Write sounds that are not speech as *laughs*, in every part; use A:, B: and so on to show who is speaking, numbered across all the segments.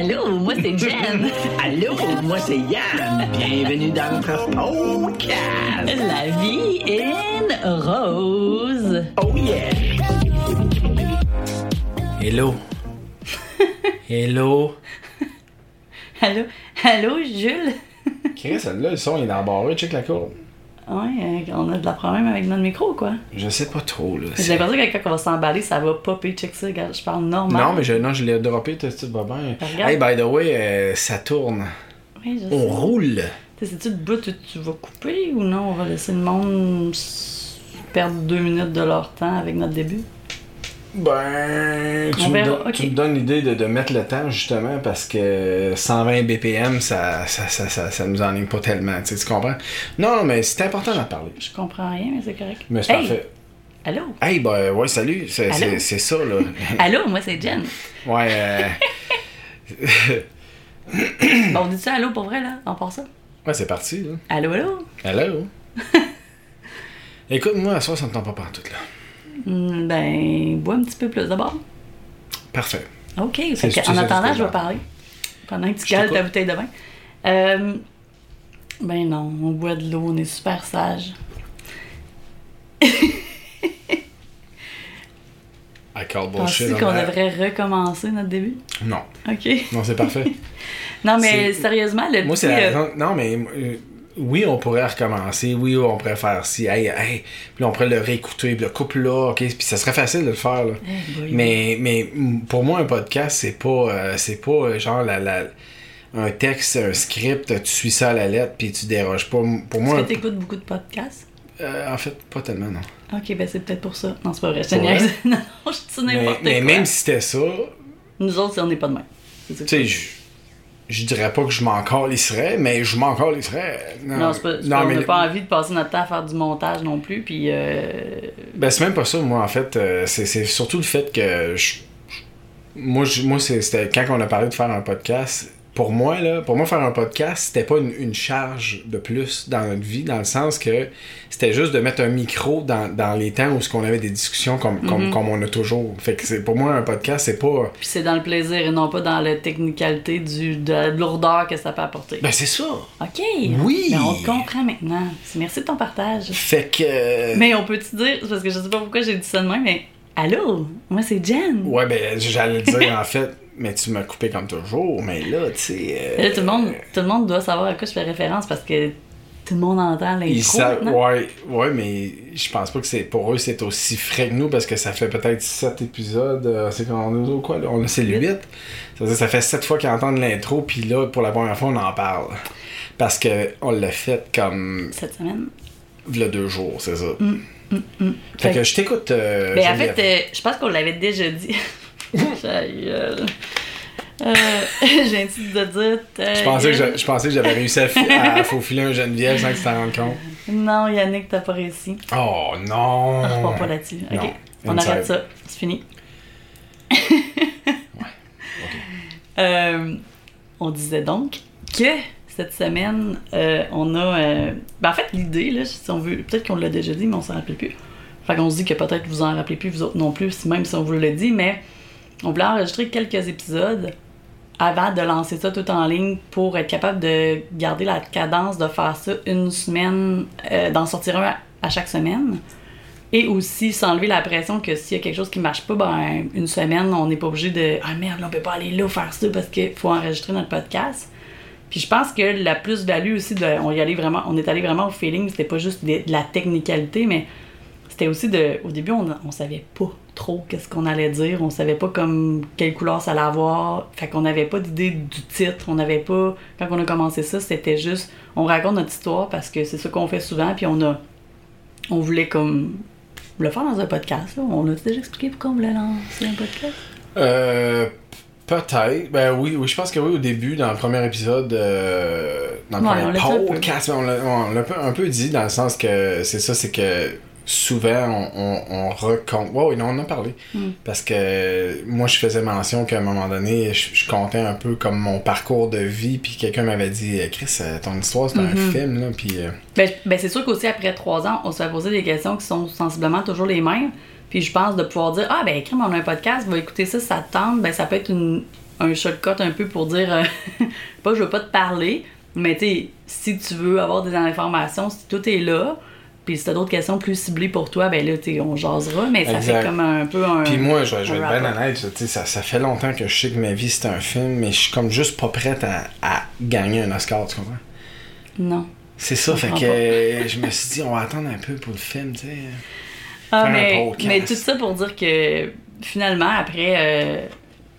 A: Allô, moi c'est Jen. *laughs*
B: Allô, moi c'est Yann. Bienvenue dans notre podcast.
A: La vie in rose.
B: Oh yeah.
C: Hello. *laughs* Hello.
A: Allô, allô, Jules?
C: Chris, là, le son il est embarré, check la courbe.
A: Ouais, euh, on a de la problème avec notre micro, quoi?
C: Je sais pas trop, là.
A: J'ai l'impression que quand on va s'emballer, ça va popper. Check ça, regarde, je parle normal.
C: Non, mais je, non, je l'ai droppé, tout va bien.
A: Regarde.
C: Hey, by the way, euh, ça tourne.
A: Oui, je
C: On
A: sais.
C: roule.
A: C'est-tu le bout que tu vas couper ou non? On va laisser le monde perdre deux minutes de leur temps avec notre début?
C: Ben, tu, me,
A: verra,
C: don-
A: ok.
C: tu me donnes l'idée de, de mettre le temps, justement, parce que 120 BPM, ça, ça, ça, ça, ça nous enligne pas tellement, tu sais, tu comprends? Non, mais c'est important d'en parler.
A: Je comprends rien, mais c'est correct.
C: Mais c'est
A: Hey,
C: parfait.
A: Allô?
C: Hey, ben, ouais, salut, c'est
A: Allô?
C: c'est- c'est ça, là. *laughs*
A: Allô, moi c'est Jen.
C: ouais, euh... *laughs*
A: Bon, on dit ça allô pour vrai, là? On part ça?
C: ouais, c'est parti, là.
A: Allô, allô?
C: Hello. *laughs* Écoute, moi, à soir, ça me tente pas partout, là.
A: Hmm, ben, bois un petit peu plus d'abord.
C: Parfait.
A: OK. Fait en attendant, je vais parler. Pendant que tu cales ta bouteille de vin. Euh, ben non, on boit de l'eau, on est super sage.
C: I call bullshit. on
A: qu'on devrait recommencer notre début?
C: Non.
A: OK.
C: Non, c'est parfait. *laughs*
A: Non, mais sérieusement, le
C: moi, c'est la
A: euh.
C: Non, mais. Oui, on pourrait recommencer. Oui, on pourrait faire ci. Hey, hey. Puis là, on pourrait le réécouter. Puis le couple là. OK. Puis ça serait facile de le faire, là.
A: eh.
C: Mais, mais pour moi, un podcast, c'est pas, euh, c'est pas euh, genre la, la- un texte, un script, tu suis ça à la lettre, puis tu déroges pas. Pour moi,
A: Est-ce que tu écoutes beaucoup de podcasts?
C: euh, en fait, pas tellement, non.
A: OK, ben c'est peut-être pour ça. Non, c'est pas vrai, je te. *laughs* Non, je dis
C: Mais,
A: n'importe
C: mais
A: quoi.
C: même si c'était ça,
A: Nous autres, on n'est pas de même.
C: Tu sais,
A: je-
C: je, dirais pas que je m'en calisserais, mais je m'en calisserais. Non,
A: Non, c'est pas,
C: non,
A: pas- on
C: mais
A: n'a pas envie de passer notre temps à faire du montage non plus, puis euh,
C: ben, c'est même pas ça, moi, en fait. euh, c'est, c'est surtout le fait que je- moi, je- moi c'est- c'était quand on a parlé de faire un podcast. Pour moi, là, pour moi, faire un podcast, c'était pas une, une charge de plus dans notre vie, dans le sens que c'était juste de mettre un micro dans, dans les temps où ce qu'on avait des discussions comme, comme,
A: Mhm.
C: comme on a toujours. Fait que c'est, pour moi, un podcast, c'est pas.
A: puis c'est dans le plaisir et non pas dans la technicalité du, de la lourdeur que ça peut apporter.
C: Ben, c'est ça.
A: OK.
C: Oui.
A: Ben, on te comprend maintenant. Merci de ton partage.
C: Fait que.
A: Mais on peut-te dire, parce que je sais pas pourquoi j'ai dit ça de même, mais allô, moi c'est Jen.
C: Ouais, ben, j'allais le dire en fait, mais tu m'as coupé comme toujours, mais là, tu sais. euh,
A: Là, tout le, monde, tout le monde doit savoir à quoi je fais référence parce que tout le monde entend l'intro.
C: Ils savent,
A: maintenant.
C: ouais, ouais, mais je pense pas que c'est pour eux c'est aussi frais que nous parce que ça fait peut-être 7 épisodes. euh, c'est qu'on est au quoi là? On, c'est le
A: Huit.
C: 8. Ça ça fait 7 fois qu'ils entendent l'intro, puis là, pour la première fois, on en parle. Parce que on l'a fait comme
A: Cette semaine.
C: le deux jours, c'est ça.
A: Mm, Fait
C: Fait que je t'écoute. euh,
A: Mais en fait, euh, je pense qu'on l'avait déjà dit. *laughs* *laughs* Euh, *laughs* j'ai un titre de dire.
C: je pensais, que je pensais que j'avais réussi à, fi- à *laughs* faufiler un Geneviève sans que tu t'en rendes compte.
A: Non, Yannick, t'as pas réussi.
C: Oh non!
A: Je pars pas là-dessus. Ok, on
C: inside.
A: arrête ça. C'est fini. Euh, on disait donc que cette semaine, euh, on a. euh, ben, en fait, l'idée, là, si on veut. Peut-être qu'on l'a déjà dit, mais on s'en rappelle plus. Fait qu'on se dit que peut-être vous en rappelez plus, vous autres non plus, même si on vous l'a dit, mais on voulait enregistrer quelques épisodes avant de lancer ça tout en ligne pour être capable de garder la cadence de faire ça une semaine, euh, d'en sortir un à, chaque semaine. Et aussi s'enlever la pression que s'il y a quelque chose qui marche pas, ben une semaine, on n'est pas obligé de Ah merde, on peut pas aller là faire ça parce qu'il faut enregistrer notre podcast. Puis je pense que la plus-value aussi de. On y allait vraiment. On est allé vraiment au feeling, c'était pas juste de la technicalité, mais c'était aussi de. Au début, on, on savait pas trop qu'est-ce qu'on allait dire. On savait pas comme quelle couleur ça allait avoir. Fait qu'on n'avait pas d'idée du titre. On n'avait pas. Quand on a commencé ça, c'était juste. On raconte notre histoire parce que c'est ça qu'on fait souvent. Puis on a. On voulait comme. Le faire dans un podcast. là. On l'a déjà expliqué pourquoi on voulait lancer un podcast?
C: Euh, peut-être. Ben oui, oui, je pense que oui, au début, dans le premier épisode, euh, dans le
A: Ouais,
C: premier podcast, on l'a un peu dit dans le sens que c'est ça, c'est que souvent, on, on, on recompte. Oui, non, on en a parlé.
A: Mm.
C: Parce que moi, je faisais mention qu'à un moment donné, je, je comptais un peu comme mon parcours de vie, puis quelqu'un m'avait dit Chris, euh, ton histoire, c'est un
A: Mhm.
C: film, là, puis. euh,
A: Ben, ben, c'est sûr qu'aussi après trois ans, on se fait poser des questions qui sont sensiblement toujours les mêmes. Puis je pense de pouvoir dire Ah, ben, crème, on a un podcast, va écouter ça, ça te tente. Ben, ça peut être une, un shortcut un peu pour dire euh, *laughs* pas je veux pas te parler, mais tu sais, si tu veux avoir des informations, si tout est là, puis si t'as d'autres questions plus ciblées pour toi, ben là, tu sais, on jasera, mais ça
C: Exact.
A: fait comme un peu un.
C: Puis moi, je vais, je vais être bien honnête, ça, ça fait longtemps que je sais que ma vie c'est un film, mais je suis comme juste pas prête à, à gagner un Oscar, tu comprends?
A: Non.
C: C'est ça, fait que *laughs* je me suis dit, on va attendre un peu pour le film, tu sais.
A: Ah, mais, mais tout ça pour dire que finalement, après, euh,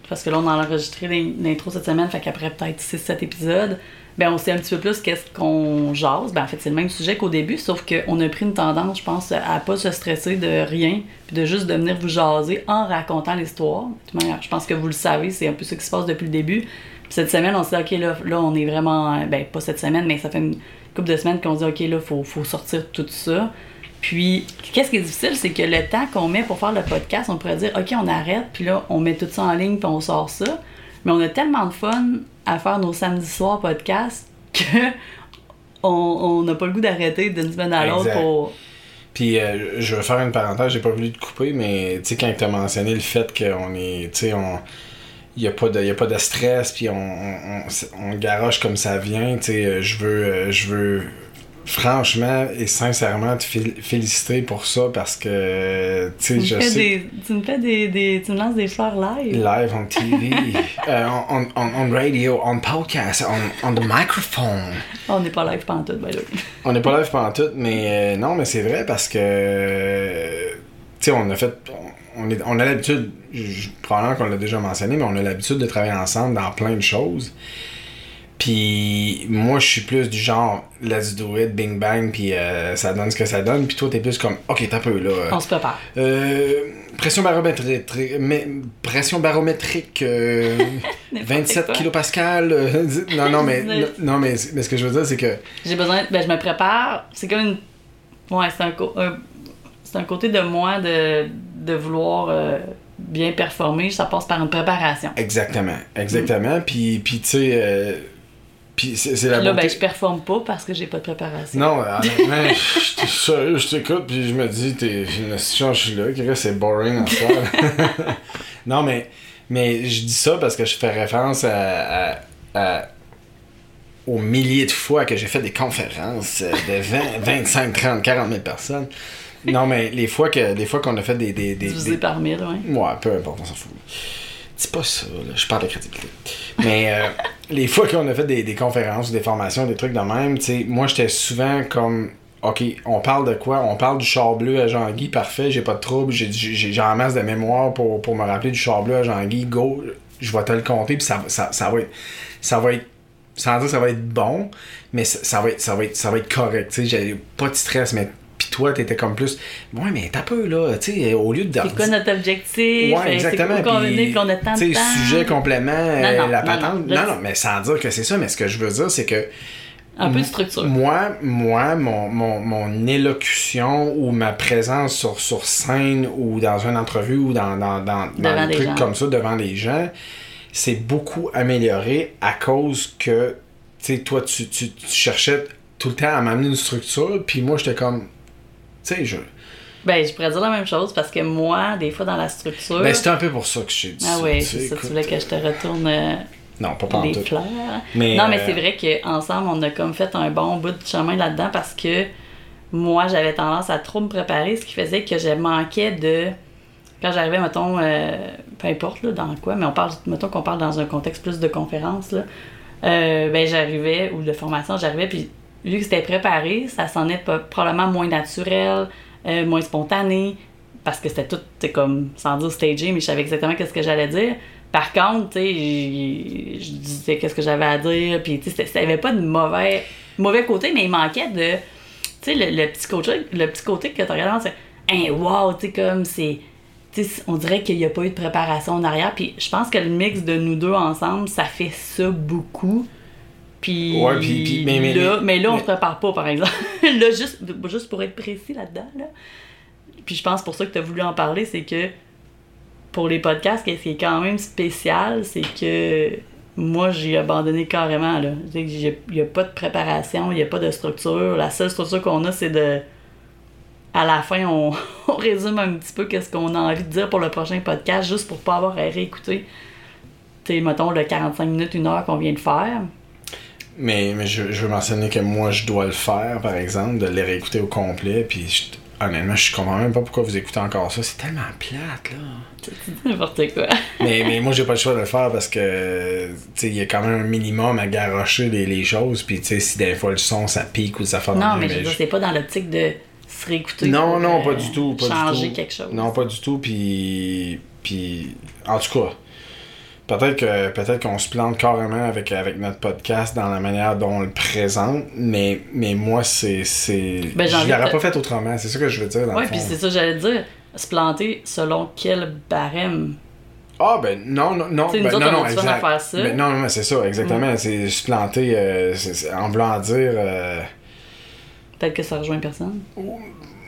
A: parce que là, on a enregistré l'in- l'intro cette semaine, fait qu'après peut-être 6-7 épisodes, ben on sait un petit peu plus qu'est-ce qu'on jase. Ben en fait, c'est le même sujet qu'au début, sauf qu'on a pris une tendance, je pense, à pas se stresser de rien, puis de juste de venir vous jaser en racontant l'histoire. Manière, je pense que vous le savez, c'est un peu ce qui se passe depuis le début. Puis cette semaine, on s'est dit, OK, là, là, on est vraiment. Ben, pas cette semaine, mais ça fait une couple de semaines qu'on dit, OK, là, faut, faut sortir tout ça. Puis, qu'est-ce qui est difficile, c'est que le temps qu'on met pour faire le podcast, on pourrait dire, OK, on arrête, puis là, on met tout ça en ligne, puis on sort ça. Mais on a tellement de fun à faire nos samedis soirs podcasts que *laughs* on n'a pas le goût d'arrêter d'une semaine à l'autre pour.
C: Puis euh, je vais faire une parenthèse, j'ai pas voulu te couper, mais tu sais, quand tu as mentionné le fait qu'on est, tu sais, on. Il n'y a, pas de- y a pas de stress, puis on, on, on, on garoche comme ça vient. Tu sais, euh, je veux, euh, je veux franchement et sincèrement te fél- féliciter pour ça parce que, tu sais, je sais.
A: des, tu me fais des, des- Tu me lances des fleurs live.
C: Live on TV, *laughs* euh, on, on, on radio, on podcast, on, on the microphone.
A: On n'est pas live by the way. *laughs*
C: On n'est pas live pendant tout, mais euh, non, mais c'est vrai parce que. euh, tu sais, on a fait. On, est, on a l'habitude, probablement qu'on l'a déjà mentionné, mais on a l'habitude de travailler ensemble dans plein de choses. Puis moi, je suis plus du genre, let's do it, bing bang, puis euh, ça donne ce que ça donne. Puis toi, t'es plus comme, ok, t'as peu là.
A: On se prépare.
C: Euh, pression barométrique, mais, pression barométrique, *laughs* euh,
A: N'importe
C: 27
A: quoi.
C: kilopascal. euh, *laughs* non, non, mais, *laughs* non, mais, mais ce que je veux dire, c'est que.
A: J'ai besoin. Ben, je me prépare. C'est comme une. Ouais, c'est un, c'est un côté de moi de, de vouloir euh, bien performer. Ça passe par une préparation.
C: Exactement, exactement. Puis, puis tu sais, euh, puis c'est la
A: là, ben, je performe pas parce que j'ai pas de préparation.
C: Non, honnêtement, je t'ai sérieux, je t'écoute, puis je me dis, t'es une je suis là, c'est boring en soi. *laughs* non, mais, mais je dis ça parce que je fais référence à, à- à- aux milliers de fois que j'ai fait des conférences euh, de 20, 25, 30, 40 000 personnes. Non, mais les fois que les fois qu'on a fait des. des, des,
A: Divisé
C: des-
A: par mille, ouais.
C: Ouais, peu importe, on s'en fout. Dis pas ça, là. je parle de crédibilité. Mais euh, *laughs* les fois qu'on a fait des, des conférences, des formations, des trucs de même, tu sais, moi j'étais souvent comme. Ok, on parle de quoi? On parle du char bleu à Jean-Guy, parfait, j'ai pas de trouble, j'ai j'ai j'ai en masse de mémoire pour, pour me rappeler du char bleu à Jean-Guy, go, je vais te le compter, puis ça, ça, ça va être. Ça va être. Sans dire que ça va être bon, mais ça, ça va être, ça, va être, ça va être correct, tu sais, j'ai pas de stress, mais. Toi, t'étais comme plus. Ouais, mais t'as peu, là, tu sais, au lieu de.
A: C'est quoi notre objectif?
C: Ouais, exactement.
A: C'est quoi qu'on
C: puis,
A: est, puis on a tant de temps?
C: sujet, complément, euh,
A: Non, non,
C: la
A: non,
C: patente.
A: non,
C: Non, mais sans dire que c'est ça, mais ce que je veux dire, c'est que
A: Un peu de structure.
C: moi, moi mon, mon, mon élocution ou ma présence sur, sur scène ou dans une entrevue ou dans, dans, dans, des
A: des
C: trucs
A: gens.
C: comme ça devant les gens, c'est beaucoup amélioré à cause que, tu sais, toi, tu, tu, tu cherchais tout le temps à m'amener une structure, puis moi, j'étais comme, tu sais, je...
A: Ben, je pourrais dire la même chose parce que moi, des fois, dans la structure.
C: Ben, c'était un peu pour ça que j'ai dit
A: ah oui, c'est ça. Tu voulais que je te retourne euh,
C: Non, pas
A: les
C: tout.
A: fleurs.
C: Mais,
A: non, mais
C: euh,
A: c'est vrai qu'ensemble, on a comme fait un bon bout de chemin là-dedans parce que moi, j'avais tendance à trop me préparer, ce qui faisait que je manquais de. Quand j'arrivais, mettons, euh, peu importe là, dans quoi, mais on parle, mettons qu'on parle dans un contexte plus de conférence, là, euh, ben j'arrivais, ou de formation, j'arrivais, puis vu que c'était préparé, ça sonnait pas- probablement moins naturel, euh, moins spontané, parce que c'était tout, comme, sans dire stagé, mais je savais exactement qu'est-ce que j'allais dire. Par contre, tu sais, je disais qu'est-ce que j'avais à dire, puis tu sais, ça avait pas de mauvais, mauvais côté, mais il manquait de, tu sais, le, petit côté, le petit côté que tu regardes, c'est, hein, wow, tu sais, comme c'est, tu sais, on dirait qu'il n'y a pas eu de préparation en arrière, puis je pense que le mix de nous deux ensemble, ça fait ça beaucoup. Puis,
C: Ouais, puis- puis- mais- mais-
A: là, mais, là, on se prépare pas, par exemple. *laughs* là, juste, juste pour être précis là-dedans, là. Puis je pense pour ça que tu as voulu en parler, c'est que pour les podcasts, ce qui est quand même spécial, c'est que moi, j'ai abandonné carrément. là. Il n'y a pas de préparation, il n'y a pas de structure. La seule structure qu'on a, c'est de. À la fin, on, *laughs* on résume un petit peu qu'est-ce qu'on a envie de dire pour le prochain podcast, juste pour pas avoir à réécouter. Tu tu sais, mettons, le 45 minutes, une heure qu'on vient de faire.
C: Mais, mais je, je veux mentionner que moi, je dois le faire, par exemple, de les réécouter au complet. Puis je- honnêtement, je comprends même pas pourquoi vous écoutez encore ça. C'est tellement plate, là.
A: N'importe quoi. *laughs*
C: mais, mais moi, j'ai pas le choix de le faire parce que, tu sais, il y a quand même un minimum à garrocher les, les choses. Puis, tu sais, si des fois le son, ça pique ou ça fait
A: non, mais je veux dire, c'est pas dans l'optique de se réécouter.
C: Non, non,
A: euh,
C: pas du tout. Pas
A: changer
C: du tout.
A: quelque chose.
C: Non, pas du tout. Puis, puis en tout cas, peut-être que peut-être qu'on se plante carrément avec, avec notre podcast dans la manière dont on le présente, mais, mais moi, c'est. c'est...
A: Ben,
C: je l'aurais
A: de-
C: pas fait autrement. C'est ça que je veux dire. Dans
A: Ouais, puis c'est ça, que j'allais dire. Se planter selon quel barème.
C: Ah, ben non, non, non. Ben,
A: autres,
C: non,
A: on
C: non, exact.
A: faire ça. Mm.
C: Ben, non, non, mais c'est ça, exactement. C'est se planter euh, en voulant dire. euh,
A: Peut-être que ça rejoint personne.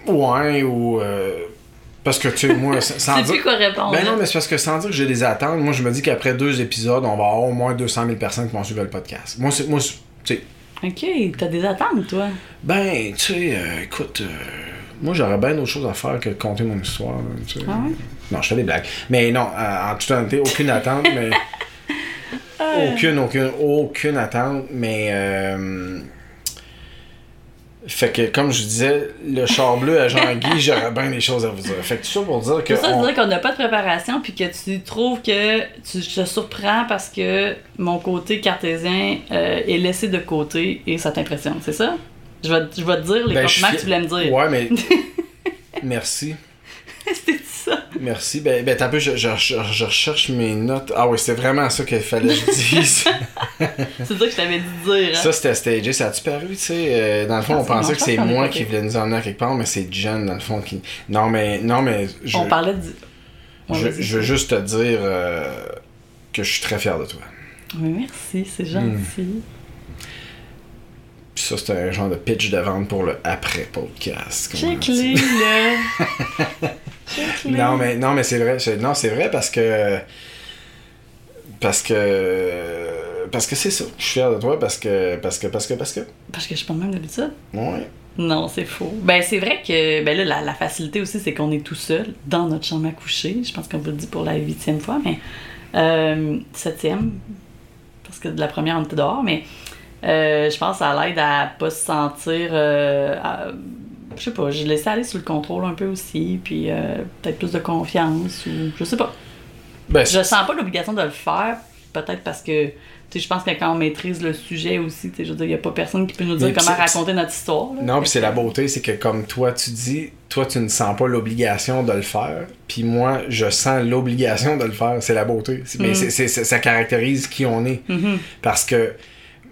C: ouais, ou. euh, parce que, tu sais, moi, *laughs* sans dire.
A: plus quoi répondre.
C: Ben non,
A: hein?
C: mais c'est parce que sans dire que j'ai des attentes, moi je me dis qu'après deux épisodes, on va avoir au moins 200 000 personnes qui vont suivre le podcast. Moi, c'est. Moi, tu sais.
A: Ok, t'as des attentes, toi.
C: Ben, tu sais, euh, écoute, euh, moi j'aurais bien d'autres choses à faire que de compter mon histoire. tu sais.
A: Ah ouais?
C: Non, je fais des blagues. Mais non, euh, en toute honnêteté, aucune attente, mais. *laughs* aucune, aucune, aucune attente, mais. euh, Fait que, comme je disais, le char bleu à Jean-Guy, *laughs* j'aurais bien des choses à vous dire. Fait que tout ça pour dire que.
A: C'est ça,
C: on-
A: dire qu'on n'a pas de préparation, puis que tu trouves que tu te surprends parce que mon côté cartésien euh, est laissé de côté et ça t'impressionne, c'est ça? Je vais, je vais te dire les
C: Ben,
A: compliments que tu voulais me dire.
C: Ouais, mais. *laughs* Merci. *laughs*
A: C'était ça.
C: Merci. Ben, ben t'as un peu, je, je, je, je recherche mes notes. Ah oui, c'était vraiment ça qu'il fallait que je dise. *laughs*
A: C'est ça que je t'avais dit dire. hein.
C: ça, c'était stagé. Ça a-tu paru, tu sais? euh, dans le fond,
A: Ah,
C: on
A: c'est-
C: pensait que c'est moi qui voulais nous emmener à quelque part, mais c'est Jen, dans le fond, qui. Non, mais. Non, mais. Je,
A: On parlait. Ouais,
C: je, veux juste te dire euh, que je suis très fier de toi.
A: Oui, merci, c'est gentil.
C: Hmm. Puis ça, c'était un genre de pitch de vente pour le après-podcast.
A: Check-les, là. *laughs*
C: Non, mais, non, mais c'est vrai. Non, c'est vrai parce que. Parce que. Parce que c'est ça. Je suis fier de toi parce que. Parce que. Parce que. Parce que.
A: Parce que je suis pas même d'habitude.
C: Ouais.
A: Non, c'est faux. Ben, c'est vrai que ben là, la, la facilité aussi, c'est qu'on est tout seul dans notre chambre à coucher. Je pense qu'on vous le dit pour la huitième fois, mais euh, septième, parce que de la première, on était dehors, mais euh, je pense que ça l'aide à pas se sentir. euh, à- je sais pas, j'ai laissé aller sous le contrôle un peu aussi, puis euh, peut-être plus de confiance, ou je sais pas.
C: Ben,
A: Je sens pas l'obligation de le faire, peut-être parce que, tu sais, je pense que quand on maîtrise le sujet aussi, tu sais, je veux dire, y a pas personne qui peut nous dire
C: Mais
A: comment raconter notre histoire. là.
C: Non, puis c'est la beauté, c'est que comme toi tu dis, toi tu ne sens pas l'obligation de le faire, puis moi je sens l'obligation de le faire. C'est la beauté. Mais
A: Mm.
C: ça caractérise qui on est.
A: Mhm.
C: Parce que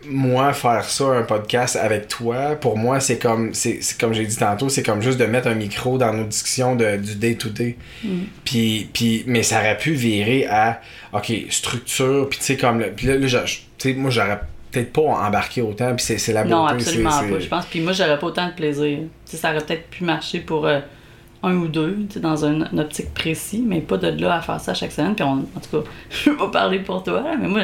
C: moi, faire ça, un podcast avec toi, pour moi, c'est comme, c'est, comme j'ai dit tantôt, c'est comme juste de mettre un micro dans nos discussions de, du day-to-day. Puis, puis, mais ça aurait pu virer à, OK, structure, puis tu sais, comme, le- puis là, là, je- je- tu sais, moi, j'aurais peut-être pas embarqué autant, puis c'est, la beauté.
A: Non, absolument pas, je pense. Puis moi, j'aurais pas autant de plaisir. Tu sais, ça aurait peut-être pu marcher pour euh, un ou deux, tu sais, dans un, une optique précis, mais pas de là à faire ça chaque semaine. Puis on, en tout cas, *laughs* je veux pas parler pour toi, mais moi,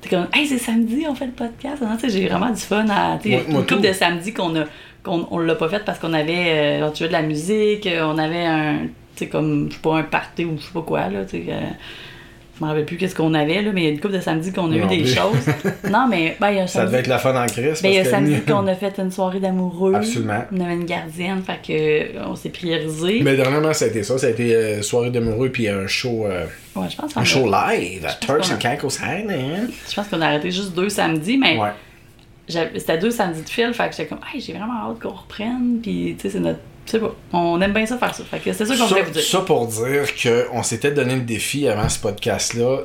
A: t'es comme, hey, c'est samedi, on fait le podcast. hein. J'ai vraiment du fun à.
C: Moi-
A: une couple
C: tout.
A: de samedi qu'on a. qu'on on l'a pas fait parce qu'on avait. euh, tu veux de la musique, euh, on avait un. Tu sais, comme, je sais pas, un party ou je sais pas quoi, là, tu sais. euh, je me rappelle plus qu'est-ce qu'on avait, là, mais il y a une couple de samedi qu'on a eu des choses. *laughs* Non, mais, ben, il y a un
C: Ça
A: samedi-
C: devait être la fun en crise.
A: ben, il y a samedi qu'on a fait une soirée d'amoureux.
C: Absolument.
A: On avait une gardienne, fait que euh, on s'est priorisé.
C: Mais dernièrement, ça a été ça. Ça a été euh, soirée d'amoureux puis un show, euh,
A: Ouais, je pense qu'on
C: un
A: a-
C: show live à Turks and Caicos Island.
A: je pense qu'on a arrêté juste deux samedis, mais
C: Ouais.
A: c'était deux samedis de fil, fait que j'étais comme, hey, j'ai vraiment hâte qu'on reprenne, puis tu sais, c'est notre. Sais pas, on aime bien ça faire ça. Fait que c'est ça qu'on voulait vous dire.
C: ça pour dire qu'on s'était donné le défi avant ce podcast-là.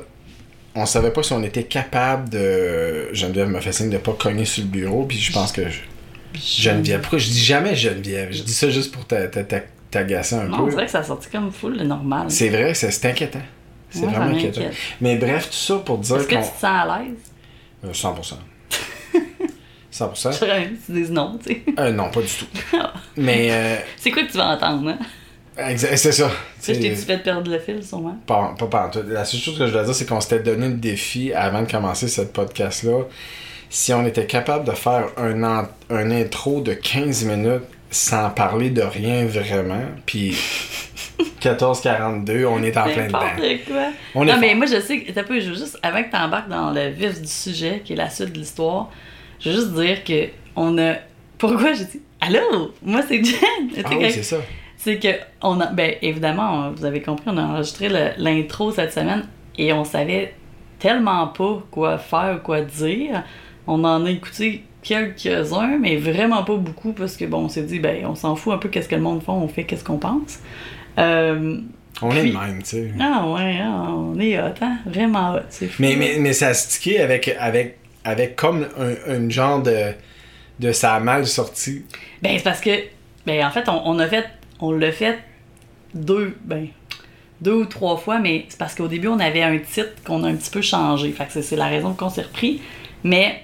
C: On savait pas si on était capable de. Geneviève me fait signe de pas cogner sur le bureau, puis je pense que. je- Geneviève. Pourquoi je dis jamais Geneviève? Je dis ça juste pour t'a- t'a- t'a- t'agacer un
A: Non, on
C: peu.
A: dirait que ça a sorti comme full le normal.
C: C'est vrai, c'est c'est inquiétant. C'est
A: Ouais,
C: vraiment inquiétant. Mais bref, tout ça pour dire
A: Est-ce que tu te sens à l'aise?
C: Euh, 100%. 100%.
A: J'aurais même que tu dises non, tu sais.
C: Euh, non, pas du tout. *laughs* Mais, euh,
A: C'est quoi que tu vas entendre, hein?
C: c'est ça.
A: Je t'ai-tu fait perdre le fil, sûrement?
C: Pas, pas pantoute. La seule chose que je dois dire, c'est qu'on s'était donné le défi avant de commencer cette podcast-là. Si on était capable de faire un, un intro de 15 minutes sans parler de rien vraiment, puis *laughs* 14-42, on est en plein dedans.
A: Quoi.
C: On est
A: non, mais
C: fort.
A: moi, je sais que. t'as peu, je veux juste, avant que tu embarques dans le vif du sujet, qui est la suite de l'histoire, je veux juste dire que on a. Pourquoi j'ai dit Allô? Moi, c'est Jen *laughs*
C: Ah oui, c'est ça.
A: c'est que on a ben évidemment on- vous avez compris on a enregistré le- l'intro cette semaine et on savait tellement pas quoi faire ou quoi dire on en a écouté quelques-uns mais vraiment pas beaucoup parce que bon on s'est dit ben on s'en fout un peu qu'est-ce que le monde fait on fait qu'est-ce qu'on pense Euh,
C: On est de même, tu sais.
A: ah ouais ah, on est hot hein? Vraiment hot fou
C: Mais, mais, mais ça a stické avec, avec, avec comme un, genre de, de ça a mal sorti.
A: Ben, c'est parce que, ben, en fait, on, a fait, on l'a fait deux, ben, deux ou trois fois, mais c'est parce qu'au début, on avait un titre qu'on a un petit peu changé. Fait que c'est- la raison qu'on s'est repris. Mais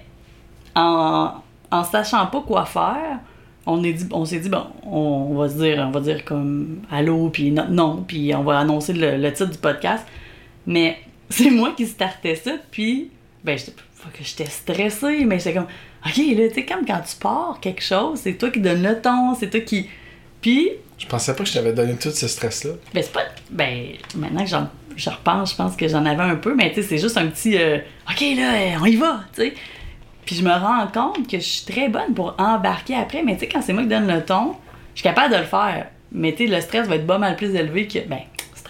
A: en, en sachant pas quoi faire, on est dit, on s'est dit, bon, on, va se dire, on va dire comme allô, puis no- non, puis on va annoncer le, titre du podcast. Mais *laughs* c'est moi qui startais ça, puis, ben, j'étais faut que j'étais stressée, mais j'étais comme, ok, là, tu sais, comme quand tu pars quelque chose, c'est toi qui donne le ton, c'est toi qui. Puis,
C: Je pensais pas que je t'avais donné tout ce stress-là.
A: ben, c'est pas. Ben, maintenant que j'en, je repense, je pense que j'en avais un peu, mais tu sais, c'est juste un petit. euh, ok, là, on y va, tu sais. Puis je me rends compte que je suis très bonne pour embarquer après, mais tu sais, quand c'est moi qui donne le ton, je suis capable de le faire. Mais tu sais, le stress va être pas mal plus élevé que. Ben,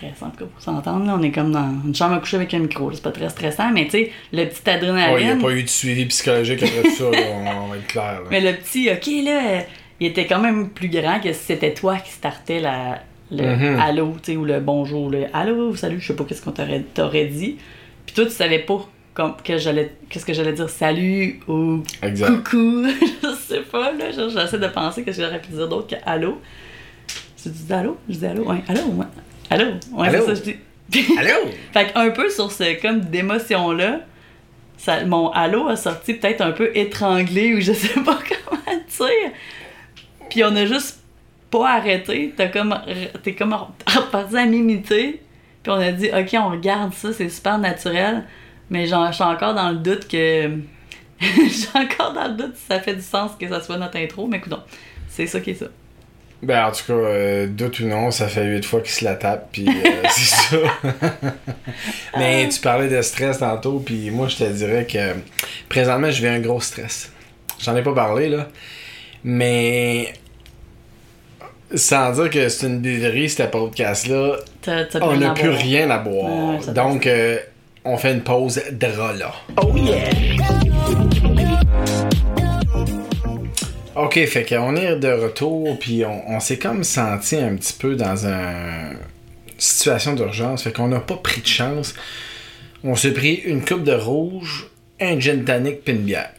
A: stress, en tout cas, pour s'entendre, là, on est comme dans une chambre à coucher avec un micro, c'est pas très stressant, mais tu sais, le petit
C: Ouais, il n'y
A: adrénaline.
C: a pas eu de suivi psychologique après tout ça, là, on, va être clair. là.
A: Mais le petit, ok, là, il était quand même plus grand que si c'était toi qui startais la, le
C: Mhm.
A: allô, tu sais, ou le bonjour, le allô, salut, je sais pas qu'est-ce qu'on t'aurait, dit. Puis toi, tu savais pas comme, que j'allais, qu'est-ce que j'allais dire, salut ou
C: Exact.
A: coucou, *laughs* je sais pas, là, j'essaie de penser que j'aurais pu dire d'autre que allô. Tu dis allô? Je dis allô, ouais, allô, ouais. Allô, ouais,
C: Allô?
A: c'est ça, je dis.
C: Allô? *laughs*
A: Fait un peu sur ce comme d'émotion-là, ça, mon allô a sorti peut-être un peu étranglé ou je sais *laughs* pas comment dire. Puis on a juste pas arrêté. T'as comme, t'es comme *laughs* reparti à m'imiter. Puis on a dit, ok, on regarde ça, c'est super naturel. Mais genre, je suis encore dans le doute que. Je suis encore dans le doute si ça fait du sens que ça soit notre intro. Mais écoute, c'est ça qui est ça.
C: Ben, en tout cas, euh, doute ou non, ça fait huit fois qu'il se la tape, puis euh, *laughs* c'est ça. Mais tu parlais de stress tantôt, puis moi, je te dirais que présentement, je vis un gros stress. J'en ai pas parlé, là. Mais sans dire que c'est une beuverie, ce podcast-là, on n'a plus
A: boire.
C: rien à boire.
A: Ouais,
C: Donc, euh, on fait une pause drôle.
B: Oh yeah!
C: Ok, fait qu'on est de retour, puis on, on s'est comme senti un petit peu dans une situation d'urgence, fait qu'on n'a pas pris de chance. On s'est pris une coupe de rouge, un gin tonic puis une bière.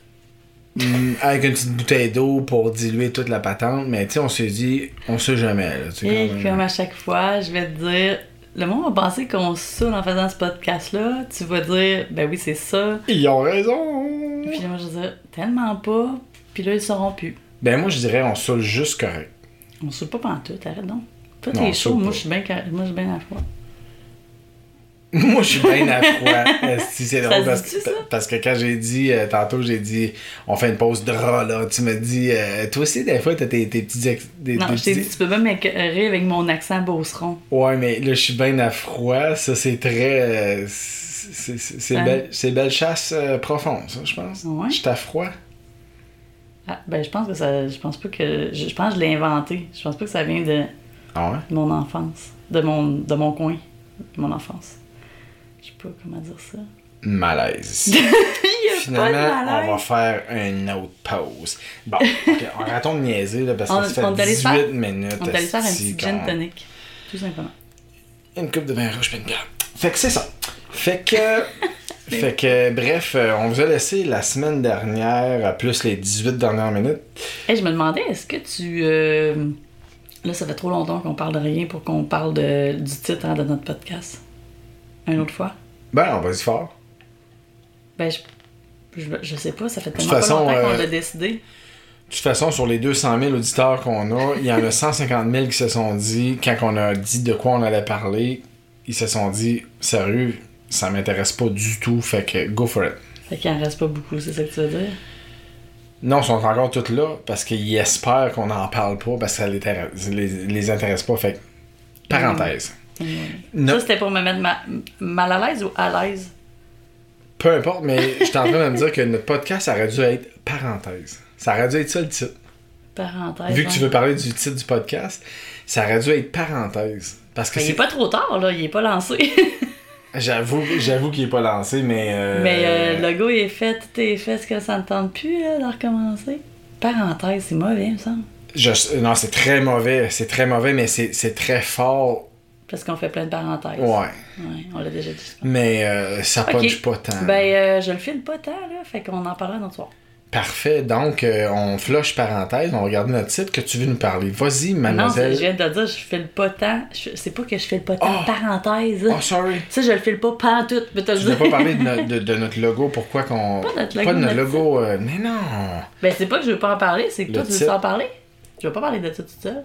C: Mm, avec une petite bouteille d'eau pour diluer toute la patente, mais tu sais, on s'est dit, on sait jamais. Là,
A: Et comme à chaque fois, je vais te dire, le monde va penser qu'on se saoule en faisant ce podcast-là. Tu vas dire, ben oui, c'est ça.
C: Ils ont raison!
A: Puis moi, je vais dire, tellement pas. Puis là, ils sauront plus.
C: Ben moi, je dirais, on saoule juste correct.
A: On saoule pas pantoute, arrête donc. Toi, t'es chaud, moi,
C: pas.
A: je suis bien moi, je bien à froid. *laughs*
C: Moi, je suis bien à froid. Esti, c'est drôle parce que,
A: ça?
C: parce que quand j'ai dit, euh, tantôt, j'ai dit, on fait une pause drôle, là. Tu me dis, euh, toi aussi, des fois, t'as tes, tes petits. ex- Des,
A: Non, je t'ai
C: petits-
A: dit, tu peux même m'écœurer avec mon accent beauceron.
C: Ouais, mais là, je suis bien à froid. Ça, c'est très. euh, c'est belle, belle chasse euh, profonde, ça, je pense.
A: Ouais.
C: Je suis à froid.
A: Ah, ben, je pense que ça. Je pense pas que. Je, je pense que je l'ai inventé. Je pense pas que ça vient de,
C: Ah ouais?
A: mon enfance. De mon, de mon coin. De mon enfance. Je sais pas comment dire ça.
C: Malaise. *laughs*
A: Il y a pas de
C: Finalement,
A: malaise.
C: on va faire une autre pause. Bon, ok, *laughs* arrêtons de niaiser, là, parce que
A: On-
C: ça
A: on
C: fait
A: allé
C: 18
A: faire-
C: minutes.
A: On est allé faire un petit gin tonic. Tout simplement.
C: Une coupe de vin rouge bière. Fait que c'est ça. Fait que. *laughs* fait que, bref, euh, on vous a laissé la semaine dernière, à plus les 18 dernières minutes.
A: Hey, je me demandais, est-ce que tu. euh, Là, ça fait trop longtemps qu'on parle de rien pour qu'on parle de, du titre hein, de notre podcast? Une autre fois?
C: Ben, on va y fort.
A: Ben, je, je, je sais pas, ça fait tellement
C: façon,
A: pas longtemps qu'on
C: euh,
A: l'a décidé.
C: De toute façon, sur les 200 000 auditeurs qu'on a, il y en a *laughs* 150 000 qui se sont dit, quand on a dit de quoi on allait parler, ils se sont dit, sérieux, ça m'intéresse pas du tout, fait que go for it.
A: Fait qu'il en reste pas beaucoup, c'est ça que tu veux dire?
C: Non, ils sont encore tous là parce qu'ils espèrent qu'on n'en parle pas parce que ça les, les, les intéresse pas. Fait que, parenthèse.
A: Anyway.
C: Non.
A: Ça, c'était pour me mettre ma- mal à l'aise ou à l'aise?
C: Peu importe, mais je suis en train de me dire que notre podcast aurait dû être parenthèse. Ça aurait dû être ça le titre.
A: Parenthèse.
C: Vu que tu
A: hein.
C: veux parler du titre du podcast, ça aurait dû être parenthèse. Parce que c'est
A: est pas trop tard, là. Il est pas lancé. *laughs*
C: J'avoue, j'avoue qu'il est pas lancé, mais. euh,
A: Mais euh, le logo est fait, tout est fait. Est-ce que ça ne tente plus, là, de recommencer? Parenthèse, c'est mauvais, il me semble.
C: je- non, c'est très mauvais. C'est très mauvais, mais c'est c'est très fort.
A: Parce qu'on fait plein de parenthèses.
C: Ouais.
A: Ouais, on l'a déjà dit.
C: Mais euh, ça
A: Ok.
C: punch pas tant.
A: Ben, euh, je le file pas tant, là. Fait qu'on en parlera notre soir.
C: Parfait. Donc, euh, on flush parenthèse, on regarde notre titre que tu veux nous parler. Vas-y,
A: Non,
C: mademoiselle.
A: je viens de te dire, je file pas tant. Je- C'est pas que je file pas tant.
C: Oh.
A: Parenthèse.
C: Oh, sorry.
A: Ça, je le file pas pantoute. Mais le
C: Tu n'as
A: dire.
C: pas parlé de, no- *laughs* de- de notre logo. Pourquoi qu'on.
A: Pas notre logo,
C: Pas de notre
A: notre
C: logo. euh, mais non.
A: Ben, c'est pas que je veux pas en parler, c'est que
C: Le
A: toi, tu veux
C: titre.
A: en parler. Je veux pas parler de ça tout seul.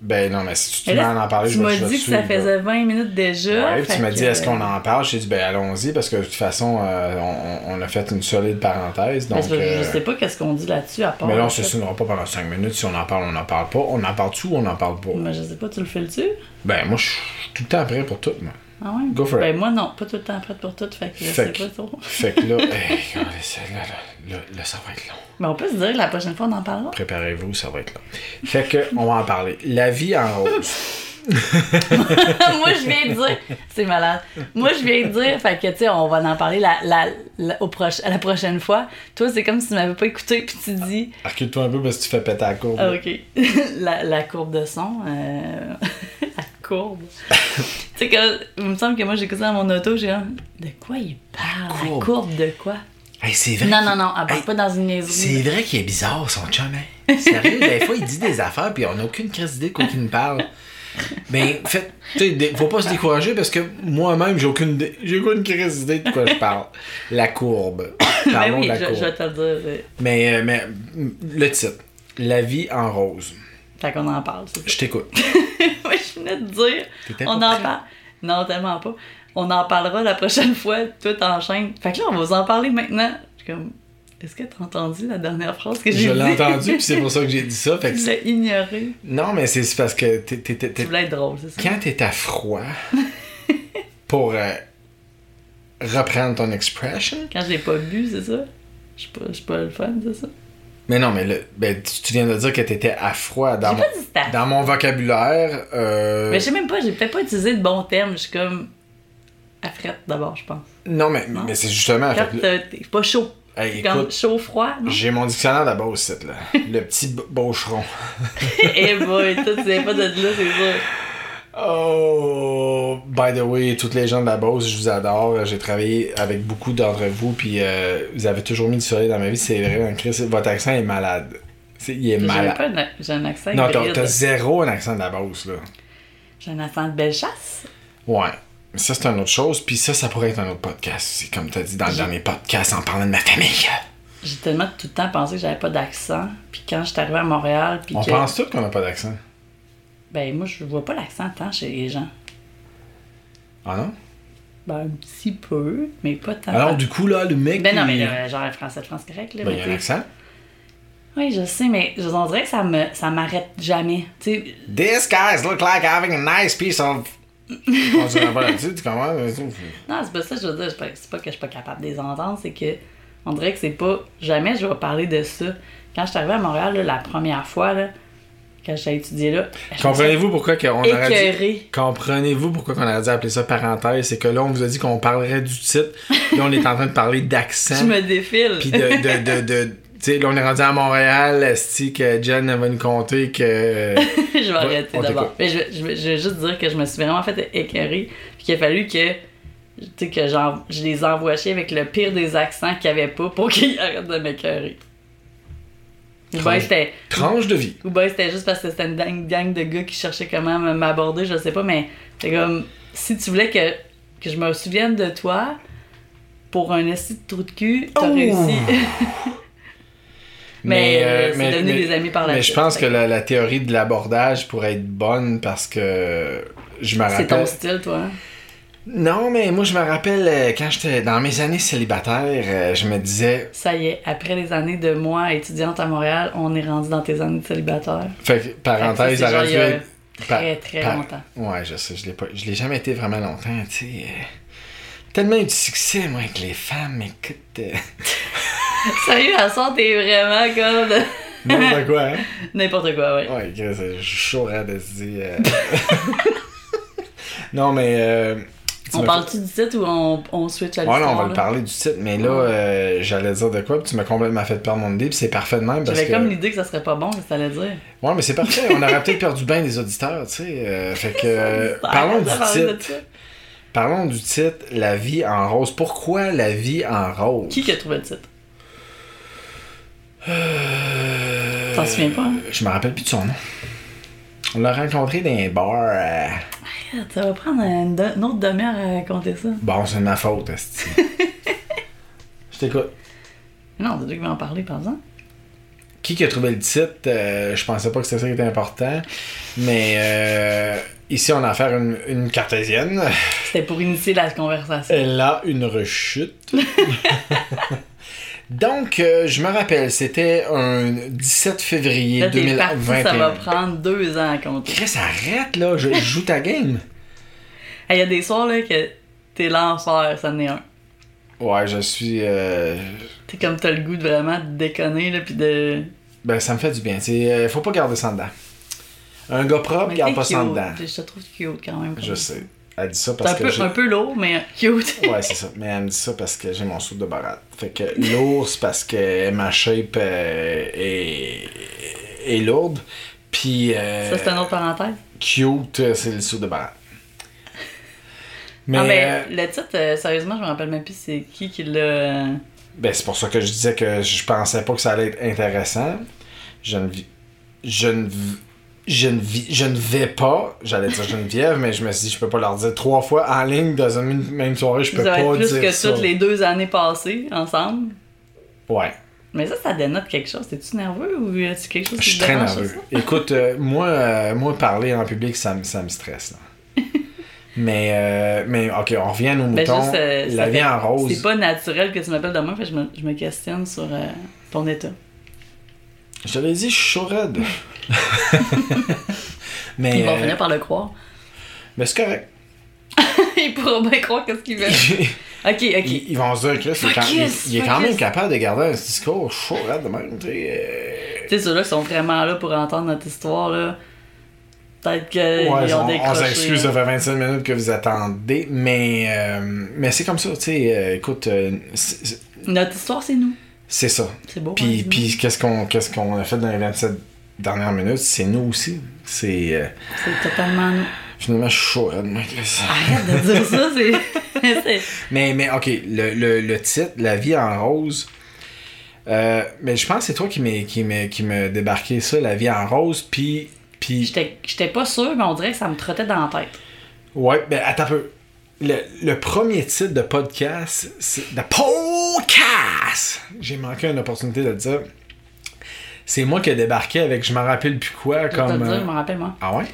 C: Ben non, mais si tu te en parler,
A: tu
C: je vais
A: m'as
C: je vais
A: dit que ça faisait 20 minutes déjà.
C: Ouais, puis tu m'as dit est-ce qu'on en parle? J'ai dit ben allons-y parce que de toute façon euh, on, on a fait une solide parenthèse donc.
A: que
C: euh,
A: Je sais pas qu'est-ce qu'on dit là-dessus à part.
C: mais là on
A: en
C: se signera pas pendant 5 minutes si on en parle on n'en parle pas. On en parle tout ou on n'en parle pas?
A: Mais je sais pas, tu le files-tu?
C: Ben moi je suis tout le temps prêt pour tout moi.
A: Ah ouais?
C: Go for it.
A: Ben moi non, pas tout le temps prête pour tout, fait que je sais pas trop.
C: Fait que là, *laughs* hey, là, là, là, ça va être long.
A: Mais on peut se dire que la prochaine fois on en parlera.
C: Préparez-vous, ça va être long. Fait que on va en parler. La vie en rose. *laughs*
A: Moi je viens de dire, c'est malade. Moi je viens de dire, fait que tu sais, on va en parler la, la, la- au proche, à la prochaine fois. Toi c'est comme si tu m'avais pas écouté puis tu dis,
C: Recule-toi un peu parce que tu fais péter la courbe.
A: ah, ok, *laughs* la, la courbe de son, euh, courbe. tu sais que, il me semble que moi j'écoutais dans mon auto, j'ai dit, de quoi il parle? La
C: Courbe.
A: courbe de quoi?
C: Hey, c'est vrai.
A: Non, non, non, elle parle
C: Hey,
A: pas dans une niaiserie.
C: C'est vrai qu'il est bizarre, son chum, hein? Sérieux, des fois, il dit des affaires, puis on n'a aucune crise d'idée de quoi qu'il nous parle. Ben, fait, tu sais, des- faut pas se décourager parce que moi-même, j'ai aucune, j'ai aucune crise d'idée de quoi je parle. La courbe. *laughs*
A: Ben
C: Parlons
A: oui,
C: de la
A: je,
C: courbe.
A: je vais te le dire.
C: Mais, euh, mais, le titre. La vie en rose.
A: Fait qu'on en parle.
C: Je t'écoute. *laughs*
A: Oui, je venais de dire. On en parle. Non, tellement pas. On en parlera la prochaine *laughs* fois, tout enchaîne. Fait que là, on va vous en parler maintenant. Je suis comme, est-ce que t'as entendu la dernière phrase que j'ai
C: Je
A: dit?
C: l'ai entendu, puis c'est pour ça que j'ai dit ça. *laughs* Fait que
A: Tu l'as ignoré.
C: non, mais c'est parce que t'es-
A: Tu voulais être drôle, c'est ça?
C: quand t'es à froid, pour euh, reprendre ton expression,
A: Quand j'ai pas bu, c'est ça? Je suis pas, je suis pas le fun, c'est ça?
C: Mais non, mais le, ben, tu, viens de dire que t'étais à froid. Dans, mon,
A: pas dit c'était-
C: dans mon vocabulaire, euh,
A: Mais je sais même pas, j'ai peut-être pas utilisé de bons termes. Je suis comme. À frette d'abord, je pense.
C: non, mais,
A: Non.
C: mais c'est justement.
A: Quand
C: fait
A: t'as- t'es pas chaud.
C: hey, écoute,
A: chaud, froid,
C: j'ai mon dictionnaire d'abord au site, là. *laughs* le petit baucheron.
A: Eh boy, toi, tu viens pas de là, c'est sûr.
C: Oh, by the way, toutes les gens de la Beauce, je vous adore. J'ai travaillé avec beaucoup d'entre vous, puis euh, vous avez toujours mis du soleil dans ma vie. C'est vrai, Chris, votre accent est malade. Il est malade.
A: pas j'ai un accent
C: Non, t'as zéro un accent de la Beauce, là.
A: J'ai un accent de belle chasse.
C: Ouais. Mais ça, c'est une autre chose. Puis ça, ça pourrait être un autre podcast. C'est comme t'as dit dans le dernier podcast en parlant de ma famille.
A: J'ai tellement tout le temps pensé que j'avais pas d'accent. Puis quand je suis arrivée à Montréal, puis
C: On
A: que.
C: pense tous qu'on n'a pas d'accent.
A: Ben, moi, je vois pas l'accent tant chez les gens.
C: Ah non?
A: Ben, un petit peu, mais pas tant.
C: Alors, du coup, là, le mec.
A: Ben non, mais là, genre un français de France correct, là.
C: Ben, il y a un accent.
A: Oui, je sais, mais je on dirait que ça me ça m'arrête jamais. Tu sais,
C: This guys look like having a nice piece of. On pas là-dessus, tu comprends?
A: non, c'est pas ça que je veux dire. C'est pas, c'est pas que je suis pas capable de les entendre, c'est que on dirait que c'est pas. Jamais je vais parler de ça. Quand je suis arrivée à Montréal, là, la première fois, là, quand j'ai étudié là.
C: Comprenez-vous pourquoi qu'on aurait dit. Comprenez-vous pourquoi qu'on aurait dû appeler ça parenthèse? C'est que là, on vous a dit qu'on parlerait du titre. Là, on est en train de parler d'accent. *laughs*
A: Je me défile.
C: Puis de. de, de, de tu sais, là, on est rendu à Montréal. Esti que Jen va nous conter que. *laughs*
A: je vais arrêter d'abord. Mais je, vais- je, vais- je vais juste dire que je me suis vraiment fait écœurer. Puis qu'il a fallu que. Tu sais, que je les envoie chier avec le pire des accents qu'il n'y avait pas pour *laughs* qu'ils arrêtent de m'écœurer. Ou bien c'était.
C: Tranche de vie.
A: Ou ben c'était juste parce que c'était une gang, gang de gars qui cherchaient comment m'aborder, je sais pas, mais c'est comme si tu voulais que, que je me souvienne de toi pour un esti de trou de cul, t'as
C: Oh!
A: réussi. *laughs* *laughs* mais euh, c'est devenu
C: mais-
A: des amis par la
C: Mais je pense que la, la théorie de l'abordage pourrait être bonne parce que je me
A: C'est ton
C: rappelle.
A: style, toi. hein?
C: Non, mais moi je me rappelle euh, quand j'étais dans mes années célibataires, euh, je me disais.
A: Ça y est, après les années de moi étudiante à Montréal, on est rendu dans tes années de célibataire.
C: Fait que, parenthèse,
A: a-
C: être.
A: Très, très longtemps.
C: Ouais, je sais, je l'ai pas. Je l'ai jamais été vraiment longtemps, tu sais. euh, Tellement eu de succès, moi, avec les femmes, écoute. *laughs*
A: Sérieux, à ça, t'es vraiment comme de- *laughs*
C: N'importe quoi, hein?
A: n'importe quoi, ouais.
C: Ouais, je suis chaud raide de se dire. non, mais.
A: On parle-tu du titre ou on, on switch à l'histoire?
C: Ouais, non, on va
A: là?
C: le parler du titre, mais là, euh, j'allais dire de quoi, puis tu m'as complètement fait perdre mon idée, puis c'est parfait de même
A: J'avais
C: que.
A: comme l'idée que ça serait pas bon, qu'est-ce que t'allais dire?
C: Ouais, mais c'est parfait, on aurait peut-être perdu bien des auditeurs, tu sais. euh, *laughs* fait que. euh, parlons du titre.
A: ça.
C: Parlons du titre La vie en rose. Pourquoi la vie en rose?
A: Qui qui a trouvé le titre? T'en souviens pas, hein?
C: Je me rappelle plus de son nom. On l'a rencontré dans un bar. *laughs*
A: Ça va prendre une, autre demi-heure à raconter ça.
C: Bon, c'est de ma faute, esti. *laughs* Je t'écoute.
A: Non, c'est toi qui vas en parler, par exemple.
C: Qui qui a trouvé le titre Euh, Je pensais pas que c'était ça qui était important. Mais euh, ici, on a affaire à une, une cartésienne.
A: C'était pour initier la conversation.
C: Elle a une rechute. *laughs* Donc, euh, je me rappelle, c'était un 17 février
A: Là, t'es parti,
C: 2021.
A: ça va prendre deux ans à compter.
C: Chris, arrête là, je, joue ta game. *laughs*
A: Il y a des soirs là que t'es l'enfer, ça en est un.
C: Ouais, je suis. euh,
A: T'es comme t'as le goût de vraiment de déconner là pis de.
C: Ben, ça me fait du bien. C'est, euh, faut pas garder ça dedans. Un gars propre,
A: Mais
C: garde pas ça dedans.
A: Je te trouve cute quand même.
C: Je sais. Elle dit ça parce
A: un
C: que
A: peu, un peu lourd, mais cute. *laughs*
C: Ouais, c'est ça. Mais elle me dit ça parce que j'ai mon soupe de barat. Fait que lourd, c'est parce que ma shape euh, est, est lourde. Puis. euh,
A: Ça, c'est une autre parenthèse.
C: Cute, euh, c'est le soupe de barat. Mais.
A: ah, mais
C: euh,
A: le titre, sérieusement, je me rappelle même plus c'est qui qui l'a.
C: Ben, c'est pour ça que je disais que je pensais pas que ça allait être intéressant. Je ne vis. Je ne vis- Je ne, vais pas, j'allais dire Geneviève, mais je me suis dit, je peux pas leur dire trois fois en ligne dans une même soirée, je peux pas
A: plus
C: dire
A: que
C: ça.
A: toutes les deux années passées ensemble.
C: Ouais,
A: Mais ça, ça dénote quelque chose. T'es-tu nerveux ou as-tu quelque chose
C: je
A: qui
C: suis très nerveux. Écoute, euh, moi, euh, moi, parler en public, ça, me- ça me stresse. là. *laughs* mais, euh, mais, ok, on revient aux
A: Ben,
C: moutons.
A: juste, euh,
C: La vie
A: fait-
C: en rose.
A: C'est pas naturel que tu m'appelles demain, fait que je me, je me questionne sur ton état.
C: Je te l'ai dit, je suis chaud. *laughs* *laughs* mais,
A: Ils vont
C: euh,
A: finir par le croire.
C: mais c'est correct. *laughs*
A: Ils pourront bien croire qu'est-ce qu'ils veulent. *laughs* Ok, ok.
C: Ils, ils vont se dire que là, c'est quand- il, il est quand même capable de garder un discours chaud de même. tu sais, euh,
A: ceux-là qui sont vraiment là pour entendre notre histoire, là? Peut-être qu'ils
C: Ouais,
A: ont
C: on, on
A: décroché.
C: s'excuse, ça fait 25 minutes que vous attendez, mais, euh, mais c'est comme ça, tu sais, euh, écoute, euh,
A: Notre histoire, c'est nous.
C: c'est ça.
A: C'est beau.
C: Puis,
A: hein,
C: puis qu'est-ce qu'on qu'est-ce qu'on a fait dans les 27 dernières minutes, c'est nous aussi. C'est euh,
A: C'est totalement nous.
C: finalement je suis chaud, Chris.
A: Arrête de dire ça, *laughs* c'est.
C: Mais, mais ok, le, le, le titre, La vie en rose. euh, mais je pense que c'est toi qui m'as qui qui m'a débarqué ça, La vie en rose, puis. puis
A: J'étais j'étais pas sûre, mais on dirait que ça me trottait dans la tête.
C: Ouais, ben attends un peu. Le, le premier titre de podcast, c'est de podcast. J'ai manqué une opportunité de le dire. C'est moi qui ai débarqué avec je m'en rappelle plus quoi
A: Je te
C: comme.
A: le dire,
C: euh,
A: je rappelle, moi.
C: Ah ouais?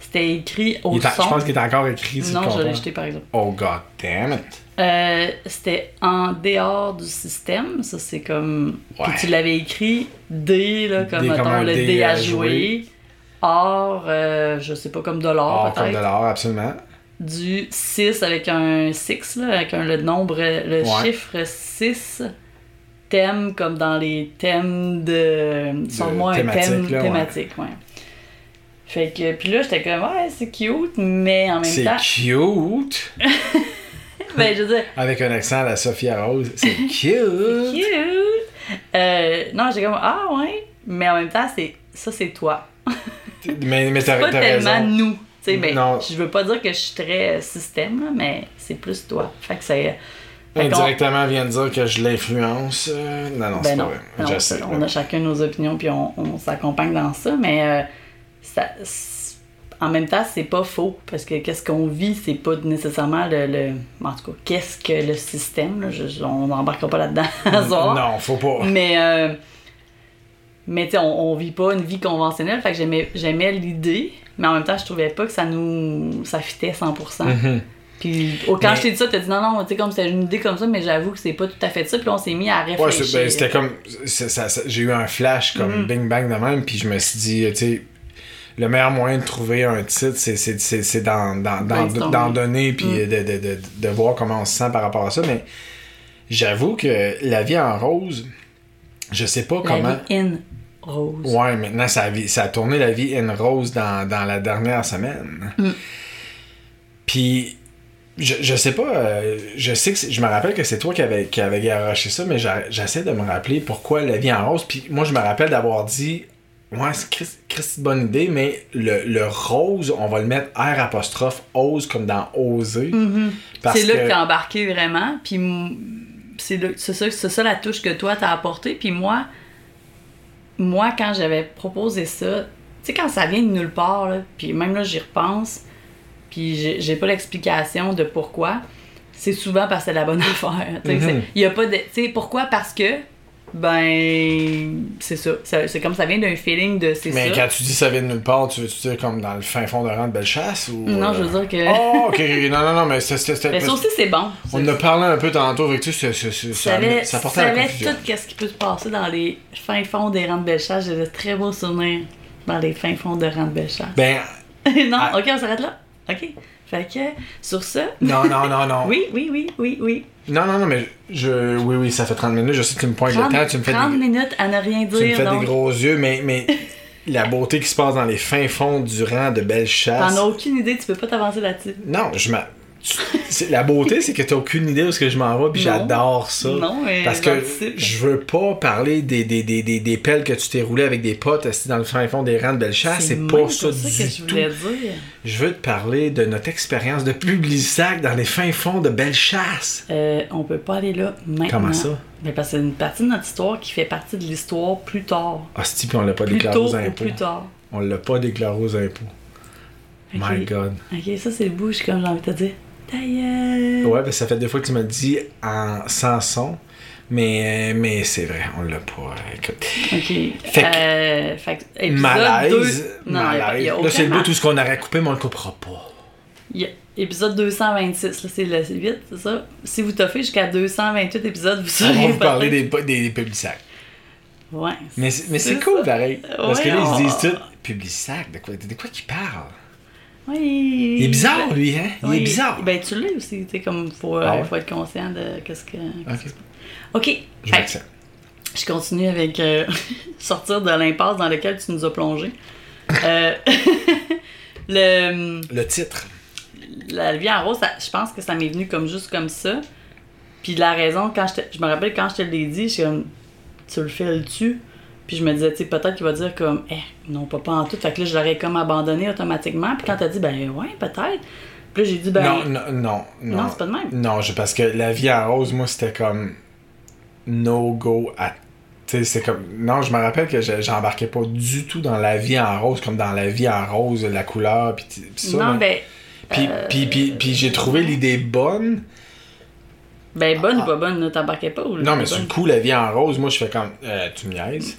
A: C'était écrit au son.
C: je pense qu'il est encore écrit sur le
A: Non, je l'ai jeté, par exemple.
C: Oh god damn it.
A: Euh, c'était en dehors du système, ça c'est comme.
C: Ouais.
A: Puis tu l'avais écrit D, là, comme, mettons, le
C: D à
A: jouer. Or, euh, je sais pas, comme dollar
C: Or comme l'or, absolument.
A: Du 6 avec un 6, là, avec un, le nombre, le
C: Ouais.
A: chiffre 6. Thème comme dans les thèmes de. Sors-moi un
C: thématique,
A: thème
C: là,
A: thématique, ouais. Fait que, puis là, j'étais comme, ouais, c'est cute, mais en même
C: C'est
A: temps.
C: cute. *laughs*
A: Ben, je veux dire,
C: Avec un accent à la Sophia Rose. C'est *laughs* cute.
A: cute. Euh, non, j'ai comme ah ouais, mais en même temps c'est ça c'est toi. *laughs*
C: mais mais t'as
A: Pas tellement
C: raison.
A: nous. Tu sais, ben, je veux pas dire que je suis très système, là, mais c'est plus toi. Fait que c'est.
C: Indirectement, vient de dire que je l'influence. euh, Non, non, c'est
A: Ben
C: pas vrai.
A: non, on a chacun nos opinions puis on, on s'accompagne dans ça, mais euh, ça, en même temps c'est pas faux parce que qu'est-ce qu'on vit c'est pas nécessairement le, le- en tout cas qu'est-ce que le système là, je- on n'embarquera pas là-dedans *laughs* à soir.
C: Non, faut pas.
A: Mais, euh, mais tu sais, on, on vit pas une vie conventionnelle, fait que j'aimais, j'aimais l'idée, mais en même temps, je trouvais pas que ça nous. ça fitait 100%.
C: Mhm.
A: Puis au- quand
C: Mais-
A: je t'ai dit ça, t'as dit non, non, tu sais, comme c'était une idée comme ça, mais j'avoue que c'est pas tout à fait ça, puis là, on s'est mis à
C: Ouais,
A: réfléchir.
C: c'est- ben, c'était comme. ça- ça- J'ai eu un flash comme
A: Mhm.
C: bing bang de même, puis je me suis dit, tu sais, le meilleur moyen de trouver un titre, c'est, d'en, donner puis
A: Mm.
C: de, de, de, de voir comment on se sent par rapport à ça. Mais j'avoue que la vie en rose, je sais pas
A: La
C: comment.
A: vie in rose.
C: Ouais, maintenant, ça a, ça a tourné la vie in rose dans, dans la dernière semaine.
A: Mm.
C: Puis, je, je sais pas, euh, je sais que je me rappelle que c'est toi qui avais, qui avait garoché ça, mais j'essaie de me rappeler pourquoi la vie en rose. Puis, moi, je me rappelle d'avoir dit, ouais, c'est Christ- Christ, bonne idée, mais le, le rose, on va le mettre R apostrophe ose comme dans oser.
A: Mm-hmm. C'est là
C: que-
A: que t'as embarqué vraiment, puis c'est ça, c'est ça la touche que toi t'as apportée, puis moi, moi quand j'avais proposé ça, tu sais quand ça vient de nulle part, là, puis même là j'y repense, puis j'ai pas l'explication de pourquoi, c'est souvent parce que c'est la bonne affaire. *laughs*
C: Mhm.
A: Il y a pas de, tu sais pourquoi? Parce que ben c'est ça, Ça- c'est comme ça vient d'un feeling de
C: Mais
A: ça.
C: quand tu dis ça vient de nulle part, tu veux-tu dire comme dans le fin fond de rang de Bellechasse ou.
A: Non,
C: euh,
A: je veux dire que
C: Oh, ok, ok, non, non, non, mais c'était.
A: mais ça aussi c'est bon.
C: On en a parlé un peu tantôt, avec tu sais, ça,
A: savais,
C: ça portait à la
A: savais
C: confusion.
A: tout ce qui peut se passer dans les fins fonds des rangs de Bellechasse. J'ai de très beaux souvenirs dans les fins fonds de rangs de Bellechasse.
C: Ben, *laughs*
A: non, ok, on s'arrête là. Ok. Fait que, sur ça.
C: non, non, non, non. *laughs*
A: Oui, oui, oui, oui, oui.
C: Non, non, non, mais je. Oui, oui, ça fait 30 minutes, je sais que tu me pointes
A: 30,
C: le temps, tu me fais,
A: 30
C: des,
A: minutes à ne rien
C: tu me
A: dire.
C: fais
A: donc,
C: des gros yeux, mais, mais *laughs* la beauté qui se passe dans les fins fonds du rang de Bellechasse.
A: T'en as aucune idée, tu peux pas t'avancer là-dessus.
C: Non, je m'a. Tu- La beauté, c'est que t'as aucune idée où ce que je m'en vais, puis j'adore ça.
A: Non, mais
C: Parce que je veux pas parler des, des, des, des, des pelles que tu t'es roulé avec des potes assis dans le fin fond des rangs de Bellechasse. C'est pas ça
A: que
C: du
A: je
C: tout.
A: voulais dire.
C: Je veux te parler de notre expérience de Publisac dans les fins fonds de Bellechasse.
A: Euh, on peut pas aller là maintenant.
C: Comment ça?
A: Ben, parce que c'est une partie de notre histoire qui fait partie de l'histoire plus tard.
C: Hostie, puis on l'a pas
A: Plus
C: déclaré
A: tôt
C: aux
A: ou
C: impôts.
A: plus tard.
C: On l'a pas déclaré aux impôts. My God.
A: Ok, ça c'est le bout, suis comme j'ai envie de te dire. Ta gueule.
C: Ouais, ben ça fait des fois que tu me le dis en sans son. Mais, mais c'est vrai, on l'a pas. Écoute.
A: Ok.
C: Fait que-
A: euh, fait que
C: Malaise.
A: 2... Non, il y a
C: malaise.
A: y a
C: là, c'est le bout tout ce qu'on aurait coupé, mais on le coupera pas.
A: Il y a épisode 226, là, c'est le 8, c'est ça? Si vous toffez jusqu'à 228 épisodes, vous
C: On
A: saurez
C: va vous parler des, des, des Publisac.
A: Ouais.
C: Mais, c'est- mais c'est
A: C'est
C: cool pareil. Parce que là, ils se
A: on-
C: disent tout. Publisac, de quoi, de quoi qu'il parle?
A: Oui.
C: Il est bizarre, lui, hein? Il est bizarre.
A: Ben, tu l'es aussi, tu sais, comme, faut,
C: Ah
A: euh,
C: ouais?
A: faut être conscient de qu'est-ce que...
C: Ok. Je
A: que je continue avec euh, *laughs* sortir de l'impasse dans laquelle tu nous as plongé. Euh, *laughs* le...
C: Le titre.
A: la vie en rose, ça- je pense que ça m'est venu comme juste comme ça. Puis la raison, quand je, te- je me rappelle quand je te l'ai dit, je suis comme, tu le fais-tu? Puis je me disais, tu sais, peut-être qu'il va dire comme, eh, non, pas, pas en tout. Fait que là, je l'aurais comme abandonné automatiquement. Puis quand t'as dit, ben ouais, peut-être. Puis là, j'ai dit, ben.
C: non, non, non, non.
A: Non, c'est pas de même.
C: Non, je- parce que la vie en rose, moi, c'était comme no go à. Tu sais, c'est comme. Non, je me rappelle que je- j'embarquais pas du tout dans la vie en rose, comme dans la vie en rose, la couleur, puis ça.
A: non, ben.
C: Puis,
A: euh,
C: puis, puis, puis j'ai trouvé l'idée bonne.
A: Ben, bonne ou pas bonne, t'embarquais pas ou
C: Non, mais sur le coup, la vie en rose, moi, je fais comme. Euh, tu me niaises.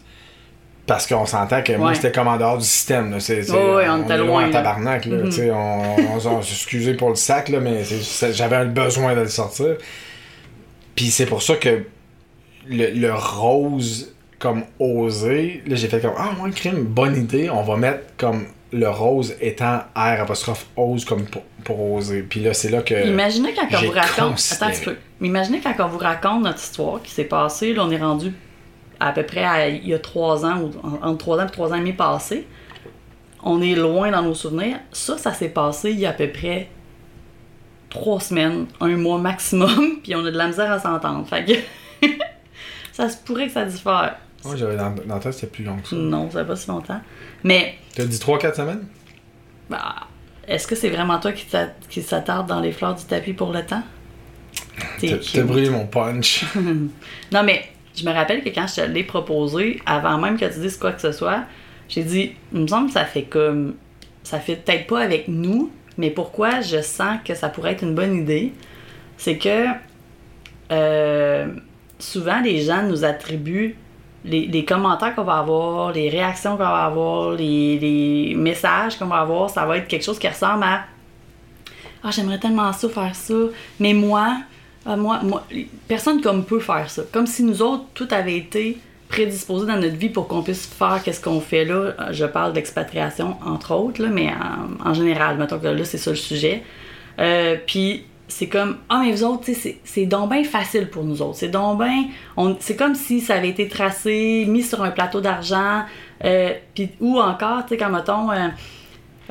C: Parce qu'on s'entend que moi,
A: Ouais.
C: c'était comme en dehors du système. Là.
A: Ouais, ouais, on était loin,
C: en tabarnak. Là, tu sais, on, on, s'est excusé pour le sac, là, mais j'avais un besoin de le sortir. Puis c'est pour ça que le, le rose, comme osé, là, j'ai fait comme Ah, moi, crime, bonne idée. On va mettre comme le rose étant R apostrophe ose comme pour, pour oser. Puis là, c'est là que.
A: Imaginez quand on vous raconte. Attends un petit peu. Imaginez quand on vous raconte notre histoire qui s'est passée. Là, on est rendu à peu près à- il y a trois ans, ou entre trois ans et trois ans et demi passés. On est loin dans nos souvenirs. Ça, ça s'est passé il y a à peu près trois semaines, un mois maximum, *laughs* puis on a de la misère à s'entendre. Fait que *laughs* ça se pourrait que ça diffère.
C: Moi, j'avais dans, dans tête, c'était plus long que ça.
A: Non, ça pas si longtemps. Mais
C: T'as dit 3-4 semaines?
A: Bah, est-ce que c'est vraiment toi qui t'a- qui s'attarde dans les fleurs du tapis pour le temps?
C: T'as brûlé mon punch. *laughs*
A: Non, mais je me rappelle que quand je te l'ai proposé, avant même que tu dises quoi que ce soit, j'ai dit, il me semble que ça fait comme. Ça fait peut-être pas avec nous, mais pourquoi je sens que ça pourrait être une bonne idée, c'est que euh, souvent les gens nous attribuent les, commentaires qu'on va avoir, les réactions qu'on va avoir, les messages qu'on va avoir, ça va être quelque chose qui ressemble à Ah, j'aimerais tellement ça faire ça, mais moi, ah, moi, moi, personne comme peut faire ça. Comme si nous autres, tout avait été prédisposé dans notre vie pour qu'on puisse faire qu'est-ce qu'on fait là. Je parle d'expatriation, entre autres, là, mais en, en général, mettons que là, c'est ça le sujet. Euh, puis c'est comme, ah, mais vous autres, c'est- donc bien facile pour nous autres. C'est donc bien. on- C'est comme si ça avait été tracé, mis sur un plateau d'argent. euh, puis ou encore, tu sais, quand, mettons. euh,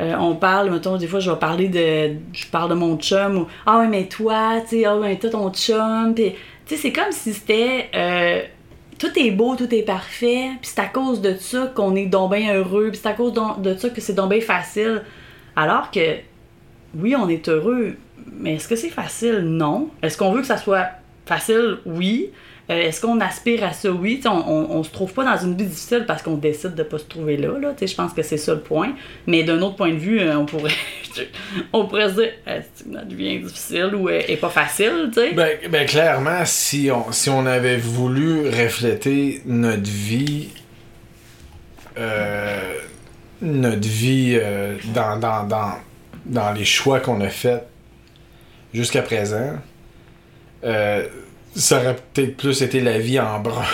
A: euh, on parle, mettons, des fois, je vais parler de. Je parle de mon chum, ou Ah, ouais, mais toi, tu sais, ah, ouais, toi, ton chum. Puis, tu sais, c'est comme si c'était. euh, tout est beau, tout est parfait, puis c'est à cause de ça qu'on est donc bien heureux, puis c'est à cause de ça que c'est donc bien facile. Alors que, oui, on est heureux, mais est-ce que c'est facile? Non. Est-ce qu'on veut que ça soit facile? Oui. Euh, est-ce qu'on aspire à ça? Oui. On, on, se trouve pas dans une vie difficile parce qu'on décide de pas se trouver là. Je pense que c'est ça le point. Mais d'un autre point de vue, euh, on pourrait, *laughs* on pourrait se dire est-ce que notre vie est difficile ou est, est pas facile?
C: Ben, ben, clairement, si on, si on avait voulu refléter notre vie, euh, notre vie euh, dans, dans, dans, dans les choix qu'on a faits jusqu'à présent, euh, ça aurait peut-être plus été la vie en brun.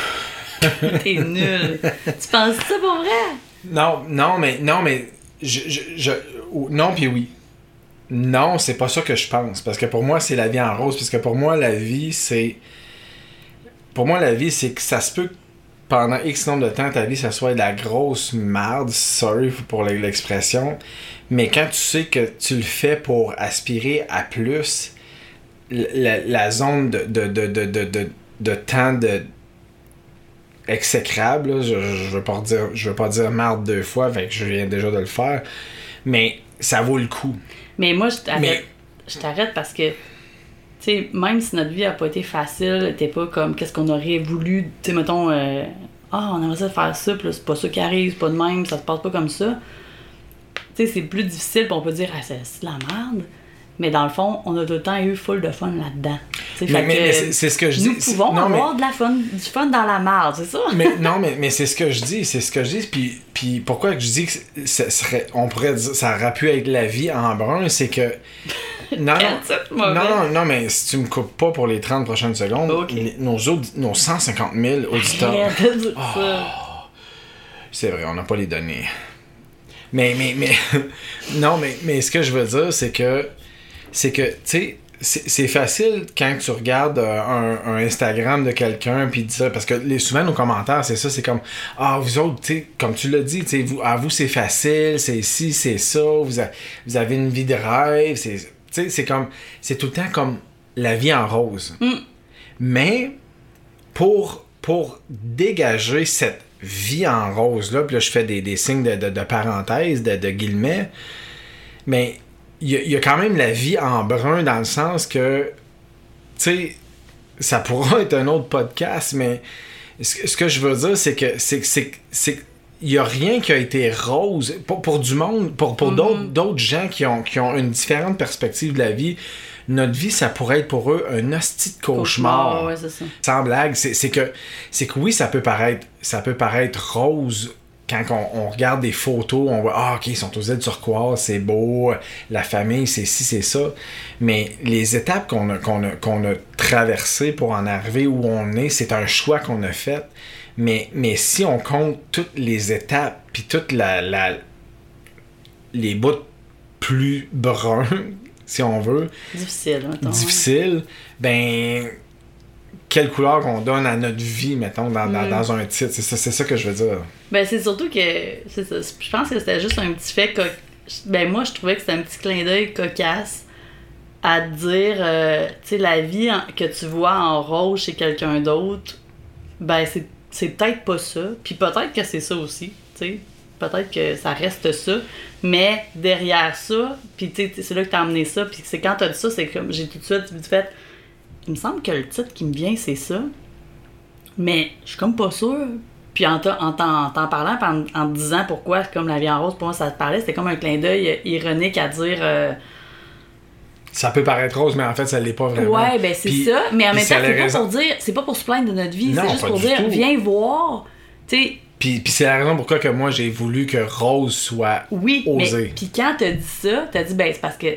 C: *laughs*
A: T'es nul. tu penses ça pour vrai?
C: Non, non, mais non, mais je, je, non puis oui. Non, c'est pas ça que je pense parce que pour moi c'est la vie en rose parce que pour moi la vie c'est pour moi la vie c'est que ça se peut que pendant X nombre de temps ta vie ça soit de la grosse marde, sorry pour l'expression, mais quand tu sais que tu le fais pour aspirer à plus la, la zone de, de, de, de, de, de, de temps de exécrable, là, je, je veux pas dire je veux pas dire marde deux fois, fait que je viens déjà de le faire, mais ça vaut le coup.
A: Mais moi, je t'arrête.
C: Mais-
A: Je t'arrête parce que, tu sais, même si notre vie a pas été facile, t'es pas comme qu'est-ce qu'on aurait voulu, tu sais, mettons, euh, ah, on aimerait ça faire ça, puis c'est pas ça qui arrive, c'est pas de même, ça se passe pas comme ça. Tu sais, c'est plus difficile, puis on peut dire, ah, c'est c'est de la merde. Mais dans le fond, on a tout le temps eu full de fun là-dedans.
C: Mais- mais- c'est- ce que je dis.
A: Nous pouvons
C: Non, mais-
A: avoir de la fun, du fun dans la merde, c'est ça?
C: mais *laughs* non, mais, mais c'est ce que je dis, c'est ce que je dis. Puis, puis pourquoi je dis que ce serait, on pourrait dire, ça aurait pu être la vie en brun, c'est que. *laughs* Non, non, non, non, mais si tu me coupes pas pour les 30 prochaines secondes, nos, nos 150 000 auditeurs,
A: ça.
C: c'est vrai, on n'a pas les données. Mais, mais, mais, *laughs* non, mais, mais ce que je veux dire, c'est que, c'est que, tu sais, c'est facile quand tu regardes euh, un, un Instagram de quelqu'un puis ça parce que les, souvent nos commentaires c'est ça c'est comme ah vous autres tu sais comme tu l'as dit tu sais vous à vous c'est facile c'est ci c'est ça vous, a- vous avez une vie de rêve c'est tu sais c'est comme c'est tout le temps comme la vie en rose. Mais pour, pour dégager cette vie en rose là, puis là je fais des, des signes de, de, de parenthèse, de, de guillemets, mais il y, a- il y a quand même la vie en brun dans le sens que, tu sais, ça pourra *laughs* être un autre podcast, mais ce, ce que je veux dire, c'est que c'est c'est il y a rien qui a été rose pour, pour du monde, pour, pour d'autres d'autres gens qui ont, qui ont une différente perspective de la vie. Notre vie, ça pourrait être pour eux un hostie de cauchemar
A: ouais, c'est ça.
C: sans blague, c'est que que oui, ça peut paraître ça peut paraître rose quand on, on regarde des photos, on voit ah ok ils sont aux îles turquoise, c'est beau, la famille c'est ci c'est ça, mais les étapes qu'on a qu'on a qu'on a traversées pour en arriver où on est, c'est un choix qu'on a fait. Mais, mais si on compte toutes les étapes, puis toute la, la les bouts plus bruns, *laughs* si on veut,
A: Difficile, mettons.
C: difficile, ben quelle couleur qu'on donne à notre vie, mettons, dans, dans,
A: Mm.
C: dans un titre. C'est ça, que je veux dire.
A: Ben, c'est surtout que. ça, Je pense que c'était juste un petit fait. Co... Ben, moi, je trouvais que c'était un petit clin d'œil cocasse à dire, euh, tu sais, la vie en- que tu vois en rose chez quelqu'un d'autre, ben, c'est, peut-être pas ça. Puis peut-être que c'est ça aussi, tu sais. Peut-être que ça reste ça. Mais derrière ça, puis tu sais, c'est là que t'as amené ça. Puis c'est quand t'as dit ça, c'est comme. J'ai tout de suite fait. Il me semble que le titre qui me vient, c'est ça. Mais je suis comme pas sûre. Puis en t'en en t'en- en t'en parlant, en, en te disant pourquoi, comme la vie en rose, pour moi, ça te parlait, c'était comme un clin d'œil euh, ironique à dire. euh,
C: Ça peut paraître rose, mais en fait, ça l'est pas vraiment.
A: ouais, ben c'est ça. Mais en même temps, c'est pas
C: raison.
A: pour dire. C'est pas pour se plaindre de notre vie, c'est juste pour dire,
C: tout.
A: viens voir. Tu sais,
C: Puis, puis c'est la raison pourquoi que moi, j'ai voulu que rose soit
A: oui,
C: osé.
A: mais. Puis quand t'as dit ça, t'as dit, ben c'est parce que.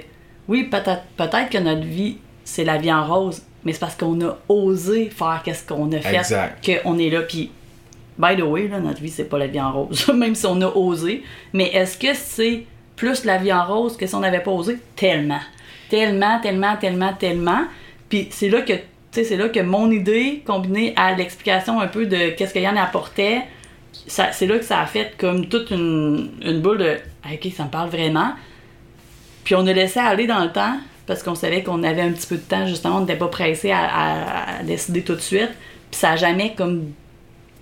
A: Oui, peut-être peut-être que notre vie, c'est la vie en rose, mais c'est parce qu'on a osé faire qu'est-ce qu'on a fait qu'on est là. Puis by the way, là, notre vie, c'est pas la vie en rose, *laughs* même si on a osé. Mais est-ce que c'est plus la vie en rose que si on n'avait pas osé? Tellement. Tellement, tellement, tellement, tellement. Puis c'est là que, tu sais, c'est là que mon idée, combinée à l'explication un peu de qu'est-ce que Yann apportait, c'est là que ça a fait comme toute une, une boule de Ah, ok ça me parle vraiment puis on a laissé aller dans le temps parce qu'on savait qu'on avait un petit peu de temps justement on n'était pas pressé à, à- à décider tout de suite puis ça a jamais comme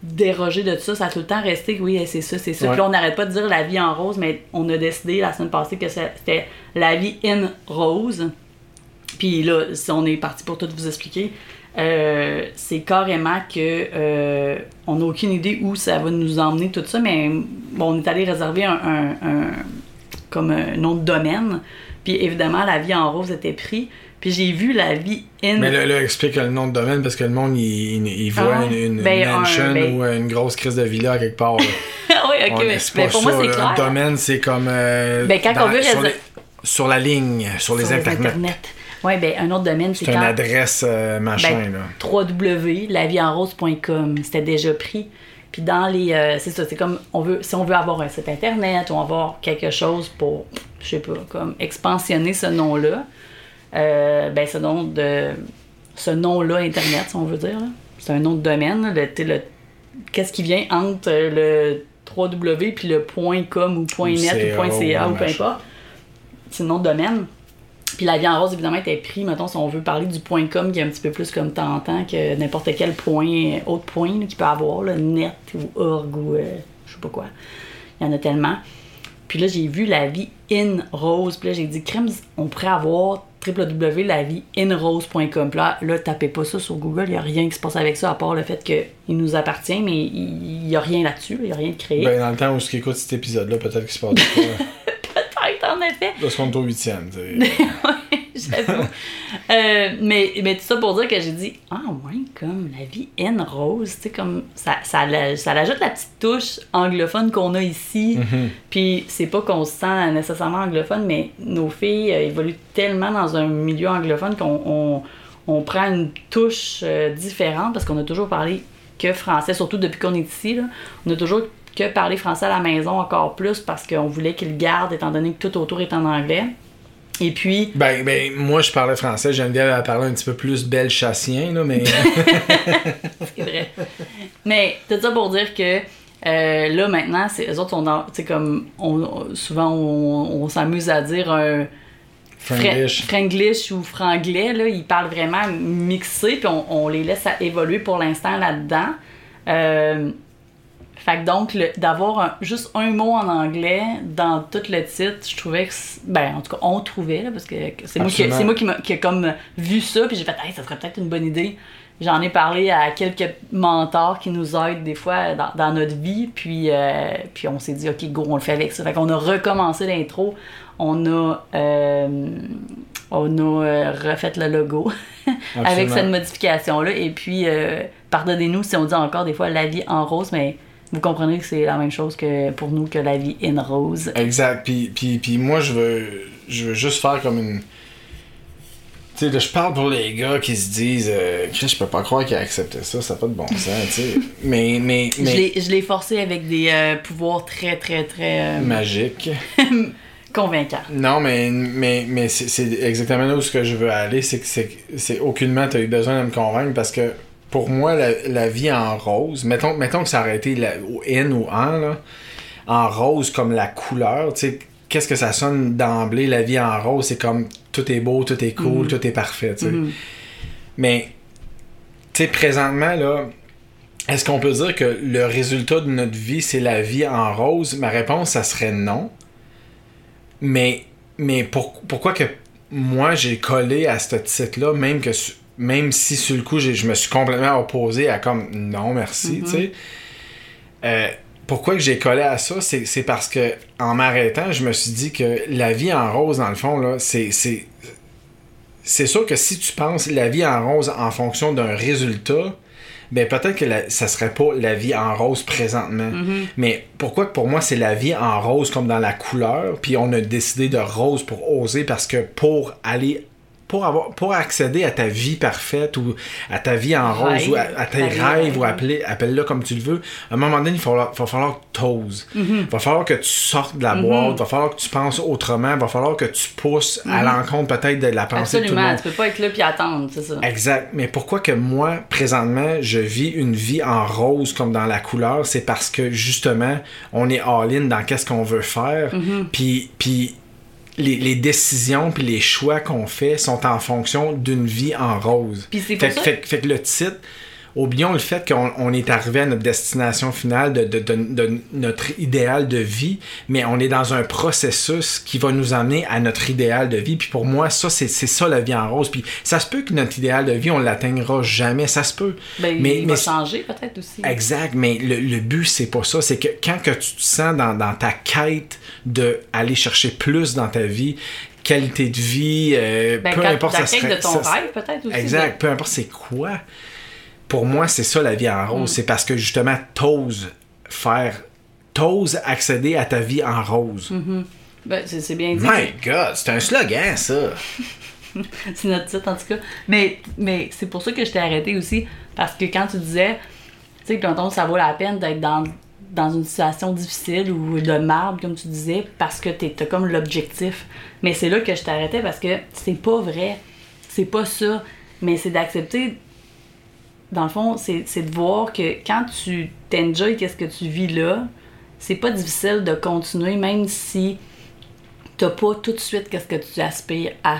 A: dérogé de ça ça a tout le temps resté oui c'est ça c'est ça
C: Ouais.
A: puis là on n'arrête pas de dire la vie en rose mais on a décidé la semaine passée que c'était la vie in rose puis là, si on est parti pour tout vous expliquer, euh, c'est carrément que euh, on n'a aucune idée où ça va nous emmener tout ça, mais bon, on est allé réserver un, un- un- comme un nom de domaine. Puis évidemment, la vie en rose était pris. Puis j'ai vu la vie in.
C: Mais là, là, explique le nom de domaine parce que le monde, il, il- il voit
A: Ah
C: une, une
A: Ben, un-
C: mansion
A: ben-
C: ou une grosse crise de villa à quelque part. *laughs*
A: oui, ok,
C: On-
A: mais, pour
C: ça,
A: moi, c'est clair.
C: Un domaine, c'est comme. euh,
A: Ben, quand on veut
C: sur, les- sur la ligne, sur les internets.
A: Oui, ben un autre domaine, c'est
C: C'est une
A: quand.
C: adresse euh, machin, là.
A: www.laviesenrose.com, c'était déjà pris. Puis dans les. euh, c'est ça, c'est comme. On veut, si on veut avoir un site internet ou avoir quelque chose pour, je sais pas, comme expansionner ce nom-là, euh, ben ce nom de. Ce nom-là internet, si on veut dire, c'est un nom de domaine. Le, le- Qu'est-ce qui vient entre le 3W puis le .com ou .net ou .ca
C: ou
A: peu importe. C'est le nom de domaine. Puis la vie en rose, évidemment, était pris, mettons, si on veut parler du point .com, qui est un petit peu plus comme tentant que n'importe quel point, autre point qu'il peut avoir, là, net ou org ou euh, je sais pas quoi. Il y en a tellement. Puis là, j'ai vu la vie in rose. Puis là, j'ai dit, crème, on pourrait avoir www.lavieinrose.com. Là, là, tapez pas ça sur Google, il n'y a rien qui se passe avec ça, à part le fait qu'il nous appartient, mais il n'y a rien là-dessus, il n'y a rien de créé.
C: Ben, dans le temps où ce qui écoute cet épisode-là, peut-être qu'il se passe *laughs* pas.
A: Peut-être, en effet.
C: Parce qu'on est au huitième. tu sais. *laughs*
A: J'avoue. Euh, mais, mais tout ça pour dire que j'ai dit, ah, ouais, comme la vie in rose, tu sais, comme ça, ça, ça l'ajoute la petite touche anglophone qu'on a ici. Puis c'est pas qu'on se sent nécessairement anglophone, mais nos filles euh, évoluent tellement dans un milieu anglophone qu'on on, on prend une touche euh, différente parce qu'on a toujours parlé que français, surtout depuis qu'on est ici. Là, on a toujours que parlé français à la maison encore plus parce qu'on voulait qu'ils gardent étant donné que tout autour est en anglais. Et puis,
C: Ben, ben, moi, je parlais français. Geneviève a parlé un petit peu plus belchassien, là, mais. *laughs*
A: C'est vrai. Mais tout ça pour dire que euh, là maintenant, c'est eux autres tu sais comme on, on- souvent on, on s'amuse à dire un fra-
C: Franglish.
A: franglish ou franglais là, ils parlent vraiment mixé puis on, on les laisse à évoluer pour l'instant là-dedans. Euh, fait que donc, d'avoir juste un mot en anglais dans tout le titre, je trouvais que. Ben, en tout cas, on trouvait, là, parce que c'est moi, qui, moi qui, a comme vu ça, puis j'ai fait, hey, ça serait peut-être une bonne idée. J'en ai parlé à quelques mentors qui nous aident des fois dans, dans notre vie, puis, euh, puis on s'est dit, OK, go, on le fait avec ça. Fait qu'on a recommencé l'intro, on a, euh, on a euh, refait le logo *laughs* avec cette modification-là, et puis, pardonnez-nous si on dit encore des fois la vie en rose, mais vous comprenez que c'est la même chose que pour nous que la vie in rose.
C: Exact. Puis, puis, puis moi, je veux, je veux juste faire comme une. Tu sais, là, je parle pour les gars qui se disent euh, Chris, je peux pas croire qu'il a accepté ça, ça n'a pas de bon sens, tu sais. *laughs* mais, mais,
A: Je
C: mais.
A: l'ai- Je l'ai forcé avec des euh, pouvoirs très, très, très euh,
C: Magique. *laughs*
A: convaincants.
C: Non, mais, mais, mais c'est exactement là où ce que je veux aller, c'est que c'est c'est aucunement tu as eu besoin de me convaincre parce que pour moi, la, la vie en rose, mettons, mettons que ça aurait été la, au N ou en, là, en rose comme la couleur, tu sais, qu'est-ce que ça sonne d'emblée, la vie en rose, c'est comme tout est beau, tout est cool, tout est parfait, tu sais. Mais, tu sais, présentement, là, est-ce qu'on peut dire que le résultat de notre vie, c'est la vie en rose? Ma réponse, ça serait non. Mais, mais pour- pourquoi que moi, j'ai collé à ce titre-là, même, que, même si sur le coup, je me suis complètement opposé à comme non, merci, tu sais. Euh, pourquoi que j'ai collé à ça? C'est parce que en m'arrêtant, je me suis dit que la vie en rose, dans le fond, là, c'est. c'est- sûr que si tu penses la vie en rose en fonction d'un résultat, ben peut-être que la- ça serait pas la vie en rose présentement. Mais pourquoi que pour moi c'est la vie en rose comme dans la couleur, puis on a décidé de rose pour oser parce que pour aller pour avoir pour accéder à ta vie parfaite ou à ta vie en rose
A: Rêve.
C: ou à, à tes rêves ou appelle-le comme tu le veux, à un moment donné, il va falloir, va falloir que tu oses. Il va falloir que tu sortes de la boîte, il va falloir que tu penses autrement, il va falloir que tu pousses à l'encontre peut-être de la pensée de tout le.
A: Absolument,
C: monde.
A: tu peux pas être là puis attendre, c'est ça.
C: Exact. Mais pourquoi que moi, présentement, je vis une vie en rose comme dans la couleur, c'est parce que justement, on est all-in dans qu'est-ce qu'on veut faire. Puis les, les décisions puis les choix qu'on fait sont en fonction d'une vie en rose.
A: Puis c'est
C: fait,
A: pour ça-
C: fait, fait que le titre, oublions le fait qu'on on est arrivé à notre destination finale de, de- de- de notre idéal de vie, mais on est dans un processus qui va nous amener à notre idéal de vie. Puis pour moi, ça, c'est c'est ça la vie en rose. Puis ça se peut que notre idéal de vie, on l'atteignera jamais. Ça se peut.
A: Ben,
C: mais,
A: il
C: mais
A: va changer peut-être aussi.
C: Exact, mais le, le but, c'est pas ça. C'est que quand que tu te sens dans, dans ta quête de aller chercher plus dans ta vie, qualité de vie, euh,
A: Ben,
C: peu
A: quand-
C: importe
A: la
C: ça
A: quête
C: serait-
A: de ton
C: ça-
A: rêve peut-être aussi.
C: Exact, peu importe c'est quoi? Pour moi, c'est ça la vie en
A: Mm.
C: rose. C'est parce que justement, t'oses faire, t'oses accéder à ta vie en rose.
A: Ben, c'est bien dit.
C: My God, c'est un slogan, ça. *laughs*
A: c'est notre titre en tout cas. Mais, mais c'est pour ça que je t'ai arrêté aussi. Parce que quand tu disais, tu sais, quand ça vaut la peine d'être dans, dans une situation difficile ou de marbre, comme tu disais, parce que t'as comme l'objectif. Mais c'est là que je t'arrêtais parce que c'est pas vrai. C'est pas ça. Mais c'est d'accepter. Dans le fond, c'est de voir que quand tu t'enjoy qu'est-ce que tu vis là, c'est pas difficile de continuer, même si t'as pas tout de suite qu'est-ce que tu aspires à.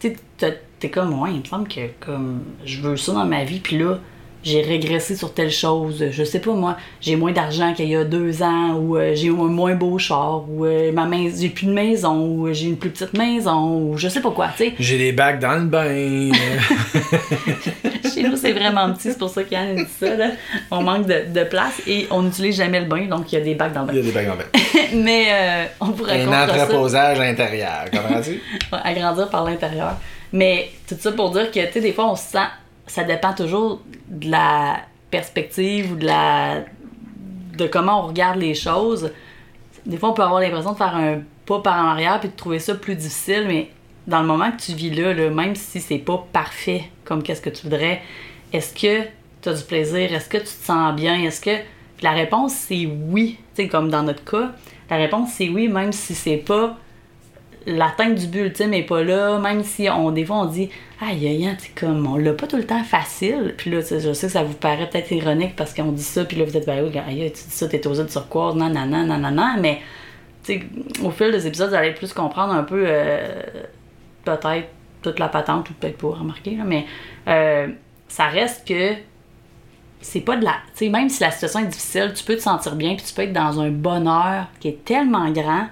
A: Tu sais, t'es comme, ouais, il me semble que comme je veux ça dans ma vie, puis là, j'ai régressé sur telle chose. Je sais pas, moi, j'ai moins d'argent qu'il y a deux ans, ou euh, j'ai un moins beau char, ou euh, ma mais- j'ai plus de maison, ou euh, j'ai une plus petite maison, ou je sais pas quoi, tu sais.
C: J'ai des bacs dans le bain. *laughs*
A: Chez nous, c'est vraiment petit, c'est pour ça qu'Yann a dit ça, là. On manque de, de place et on n'utilise jamais le bain, donc il y a des bacs dans le
C: Il y a
A: bain.
C: des bacs dans le bain. *laughs*
A: Mais euh, on vous
C: Un
A: racontera ça.
C: entreposage intérieur, comprends-tu? *laughs*
A: agrandir par l'intérieur. Mais tout ça pour dire que, tu sais, des fois, on se sent. Ça dépend toujours de la perspective ou de la. de comment on regarde les choses. Des fois, on peut avoir l'impression de faire un pas par en arrière puis de trouver ça plus difficile, mais dans le moment que tu vis là, là même si c'est pas parfait comme qu'est-ce que tu voudrais, est-ce que tu as du plaisir? Est-ce que tu te sens bien? Est-ce que. La réponse, c'est oui. Tu sais, comme dans notre cas, la réponse, c'est oui, même si c'est pas l'atteinte du but ultime est pas là, même si on, des fois on dit aïe aïe, c'est comme on l'a pas tout le temps facile. Puis là, je sais que ça vous paraît peut-être ironique parce qu'on dit ça, puis là vous êtes ben oui, aïe, tu dis ça, t'es osé de turquoise, non, non, non, non, non, non, mais au fil des épisodes, vous allez plus comprendre un peu euh, peut-être toute la patente, ou peut-être pas remarquer, là, mais euh, ça reste que c'est pas de la. Tu sais, même si la situation est difficile, tu peux te sentir bien, puis tu peux être dans un bonheur qui est tellement grand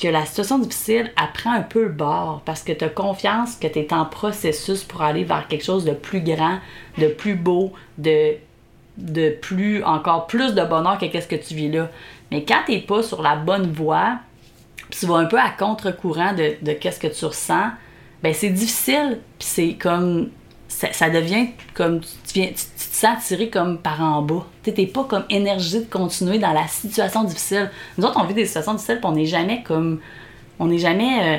A: que la situation difficile apprend un peu le bord parce que tu as confiance que tu es en processus pour aller vers quelque chose de plus grand, de plus beau, de, de plus, encore plus de bonheur que qu'est-ce que tu vis là. Mais quand tu pas sur la bonne voie, tu vas un peu à contre-courant de, de qu'est-ce que tu ressens, ben c'est difficile, puis c'est comme ça devient comme tu, tu, te sens tiré comme par en bas. Tu n'es pas comme énergisé de continuer dans la situation difficile. Nous autres, on vit des situations difficiles, puis on n'est jamais comme. On n'est jamais. Euh,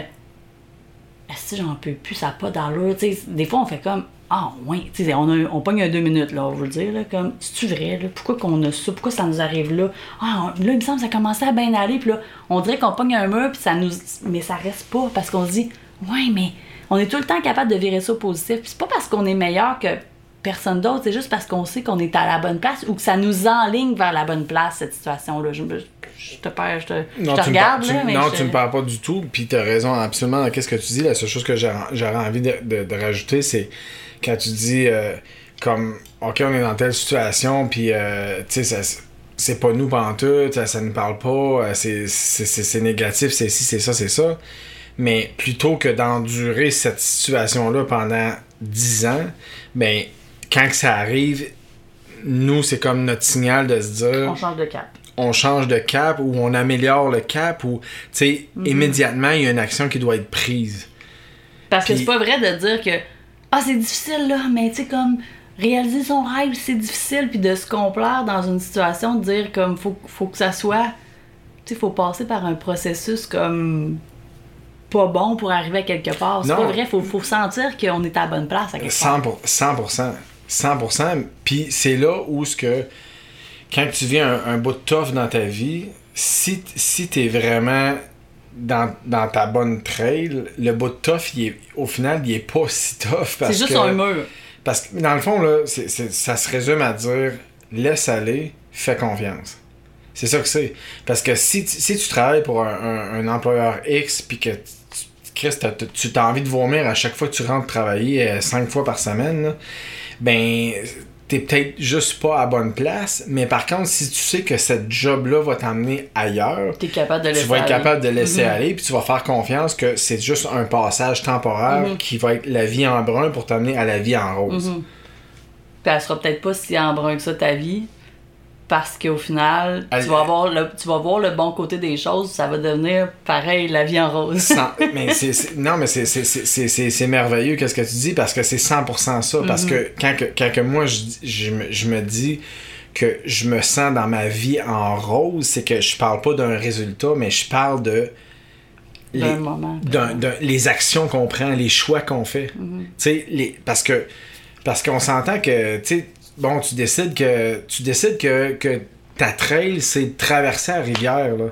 A: si j'en peux plus, ça n'a pas d'allure? Des fois, on fait comme. Ah, ouais. Tu sais, on, a, on pogne deux minutes, là, on veut le dire. Là, comme, c'est-tu vrai? Là? Pourquoi qu'on a ça? Pourquoi ça nous arrive là? Ah, là, il me semble que ça commençait à bien aller. Puis là, on dirait qu'on pogne un mur, puis ça nous. Mais ça reste pas, parce qu'on se dit, ouais, mais on est tout le temps capable de virer ça au positif. Puis c'est pas parce qu'on est meilleur que personne d'autre, c'est juste parce qu'on sait qu'on est à la bonne place ou que ça nous enligne vers la bonne place, cette situation-là. Je, je te perds, je te, je te
C: tu me
A: regarde,
C: par-
A: là,
C: tu-
A: mais
C: non,
A: je-
C: tu me parles pas du tout, puis t'as raison absolument dans qu'est-ce que tu dis. La seule chose que j'aurais envie de, de- de rajouter, c'est quand tu dis euh, comme, OK, on est dans telle situation, puis euh, tu sais, ça- c'est pas nous pendant tout, ça, ça nous parle pas, euh, c'est négatif, c'est ci, c'est ça, c'est ça. Mais plutôt que d'endurer cette situation-là pendant 10 ans, ben, quand que ça arrive, nous, c'est comme notre signal de se dire
A: on change de cap.
C: on change de cap ou on améliore le cap ou, tu sais,
A: Mhm.
C: immédiatement, il y a une action qui doit être prise.
A: Parce que
C: Puis-
A: c'est pas vrai de dire que ah c'est difficile là, mais tu sais comme réaliser son rêve c'est difficile puis de se complaire dans une situation de dire comme faut faut que ça soit tu sais faut passer par un processus comme pas bon pour arriver à quelque part. C'est pas vrai, faut, faut sentir qu'on est à la bonne place à quelque part.
C: 100%. 100%. 100%. Puis c'est là où ce que quand tu vis un, un bout de tough dans ta vie, si, si t'es vraiment dans, dans ta bonne trail, le bout de tough, il est, au final, il est pas si tough. Parce
A: C'est juste
C: que,
A: un mur.
C: Parce que dans le fond, là, c'est- c'est- ça se résume à dire laisse aller, fais confiance. C'est ça que c'est. Parce que si, tu- si tu travailles pour un, un- un employeur X, puis que tu- Chris, tu as envie de vomir à chaque fois que tu rentres travailler euh, cinq fois par semaine, là, ben t'es peut-être juste pas à bonne place. Mais par contre, si tu sais que cette job-là va t'amener ailleurs,
A: T'es capable de
C: tu vas être
A: aller.
C: capable de laisser
A: Mhm.
C: aller, puis tu vas faire confiance que c'est juste un passage temporaire
A: Mhm.
C: qui va être la vie en brun pour t'amener à la vie en rose.
A: Mhm. Puis elle sera peut-être pas si embrun que ça ta vie. Parce qu'au final, tu vas, avoir le, tu vas voir le bon côté des choses, ça va devenir pareil, la vie en rose.
C: Mais c'est, c'est- non, mais c'est, c'est, c'est, c'est, c'est- c'est merveilleux qu'est-ce que tu dis parce que c'est 100% ça. Parce que quand, que quand que moi je, je, me, je me dis que je me sens dans ma vie en rose, c'est que je parle pas d'un résultat, mais je parle de
A: D'un moment.
C: d'un- d'un- les actions qu'on prend, les choix qu'on fait. Sais, les, parce que parce qu'on s'entend que, tu bon, tu décides que tu décides que, que ta trail, c'est de traverser la rivière, là.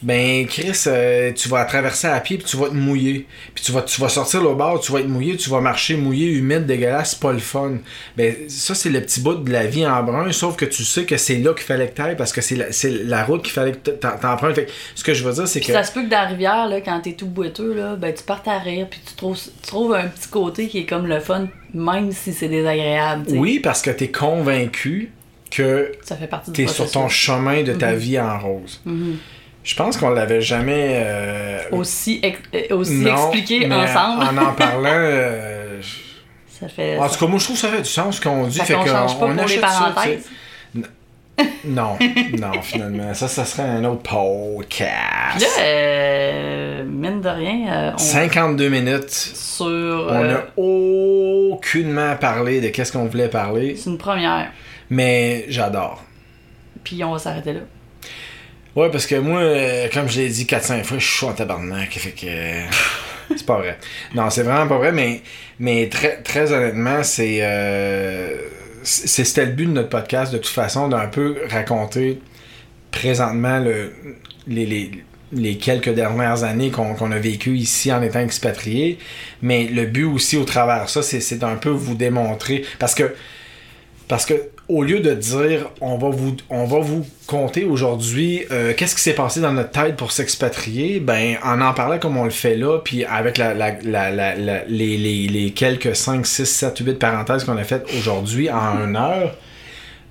C: Ben, Chris, euh, tu vas traverser à pied puis tu vas te mouiller. Puis tu vas, tu vas sortir au bord, tu vas être mouillé, tu vas marcher mouillé, humide, dégueulasse, c'est pas le fun. Ben, ça, c'est le petit bout de la vie en brun, sauf que tu sais que c'est là qu'il fallait que t'ailles parce que c'est la, la route qu'il fallait que t'empruntes. Fait que ce que je veux dire, c'est que.
A: ça se peut que dans la rivière, là, quand t'es tout boiteux, là, ben, tu partes à rire, puis tu trouves, tu trouves un petit côté qui est comme le fun, même si c'est désagréable.
C: Oui, parce que t'es convaincu que
A: Ça fait partie
C: t'es sur ton chemin de
A: Mhm.
C: ta vie en rose. Je pense qu'on l'avait jamais euh,
A: Aussi, ex- euh, aussi
C: non,
A: expliqué
C: mais
A: ensemble.
C: En en parlant, euh, *laughs*
A: Ça fait.
C: en tout cas, moi je trouve que ça fait du sens ce qu'on dit.
A: ça
C: fait
A: qu'on change pas
C: on
A: pour les
C: ça,
A: parenthèses.
C: Non, non, finalement. Ça, ça serait un autre podcast.
A: Là, euh, mine de rien, euh, on,
C: 52 minutes.
A: sur.
C: On
A: euh,
C: n'a aucunement parlé de qu'est-ce qu'on voulait parler,
A: c'est une première.
C: mais j'adore.
A: Puis on va s'arrêter là.
C: Ouais, parce que moi, euh, comme je l'ai dit 400 fois, je suis en tabarnak. Fait que. euh, c'est pas vrai. Non, c'est vraiment pas vrai, mais, mais très, très honnêtement, c'est. euh, c'était le but de notre podcast, de toute façon, d'un peu raconter présentement le, les, les, les quelques dernières années qu'on qu'on a vécues ici en étant expatrié. Mais le but aussi au travers de ça, c'est c'est d'un peu vous démontrer. Parce que parce que au lieu de dire on va vous on va vous compter aujourd'hui euh, qu'est-ce qui s'est passé dans notre tête pour s'expatrier, ben en en parlant comme on le fait là, puis avec la, la, la, la- les, les, quelques 5, 6, 7, 8 parenthèses qu'on a faites aujourd'hui en une heure,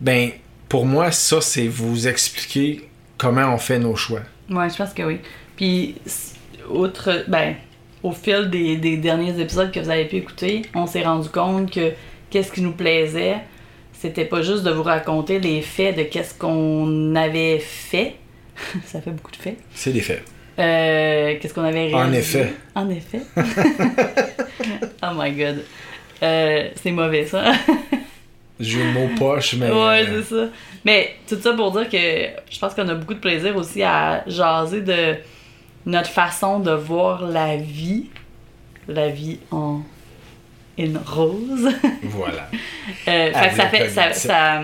C: ben pour moi ça c'est vous expliquer comment on fait nos choix.
A: Ouais, je pense que oui. Puis, outre, ben, au fil des, des derniers épisodes que vous avez pu écouter, on s'est rendu compte que qu'est-ce qui nous plaisait, c'était pas juste de vous raconter les faits de qu'est-ce qu'on avait fait. *laughs* Ça fait beaucoup de faits.
C: C'est des faits.
A: Euh, qu'est-ce qu'on avait réalisé?
C: En effet.
A: En effet. *laughs* oh my god. Euh, c'est mauvais ça.
C: J'ai le mot poche, mais.
A: Ouais,
C: euh,
A: c'est ça. Mais tout ça pour dire que je pense qu'on a beaucoup de plaisir aussi à jaser de notre façon de voir la vie. La vie en in rose. *laughs*
C: voilà.
A: Euh, fait que ça fait. Ça, ça...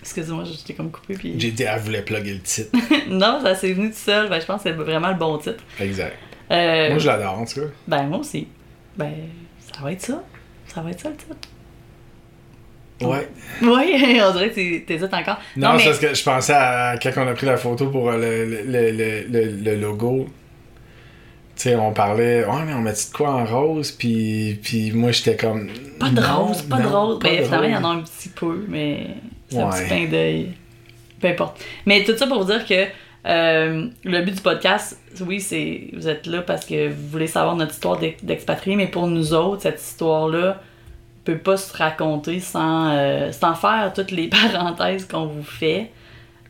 A: Excuse-moi, je t'ai comme coupé. Puis...
C: J'ai dit, elle voulait plugger le titre. *laughs*
A: non, ça s'est venu tout seul. Ben, je pense que c'est vraiment le bon titre.
C: exact.
A: Euh,
C: Moi, je l'adore, en tout cas.
A: Ben, moi aussi. Ben, ça va être ça. Ça va être ça le titre.
C: Ouais.
A: Oui, *laughs* on dirait que t'es- t'hésites encore.
C: Non,
A: mais
C: c'est parce que je pensais à quand on a pris la photo pour euh, le, le, le, le logo. Sais, on parlait, ouais, mais on met de quoi en rose, puis, puis moi j'étais comme.
A: Pas de rose, pas de rose. Ben, finalement, il y en a un petit peu, mais c'est un petit clin d'œil. Peu importe. Mais tout ça pour vous dire que euh, le but du podcast, oui, c'est vous êtes là parce que vous voulez savoir notre histoire d'ex- d'expatrié, mais pour nous autres, cette histoire-là peut pas se raconter sans, euh, sans faire toutes les *laughs* parenthèses qu'on vous fait.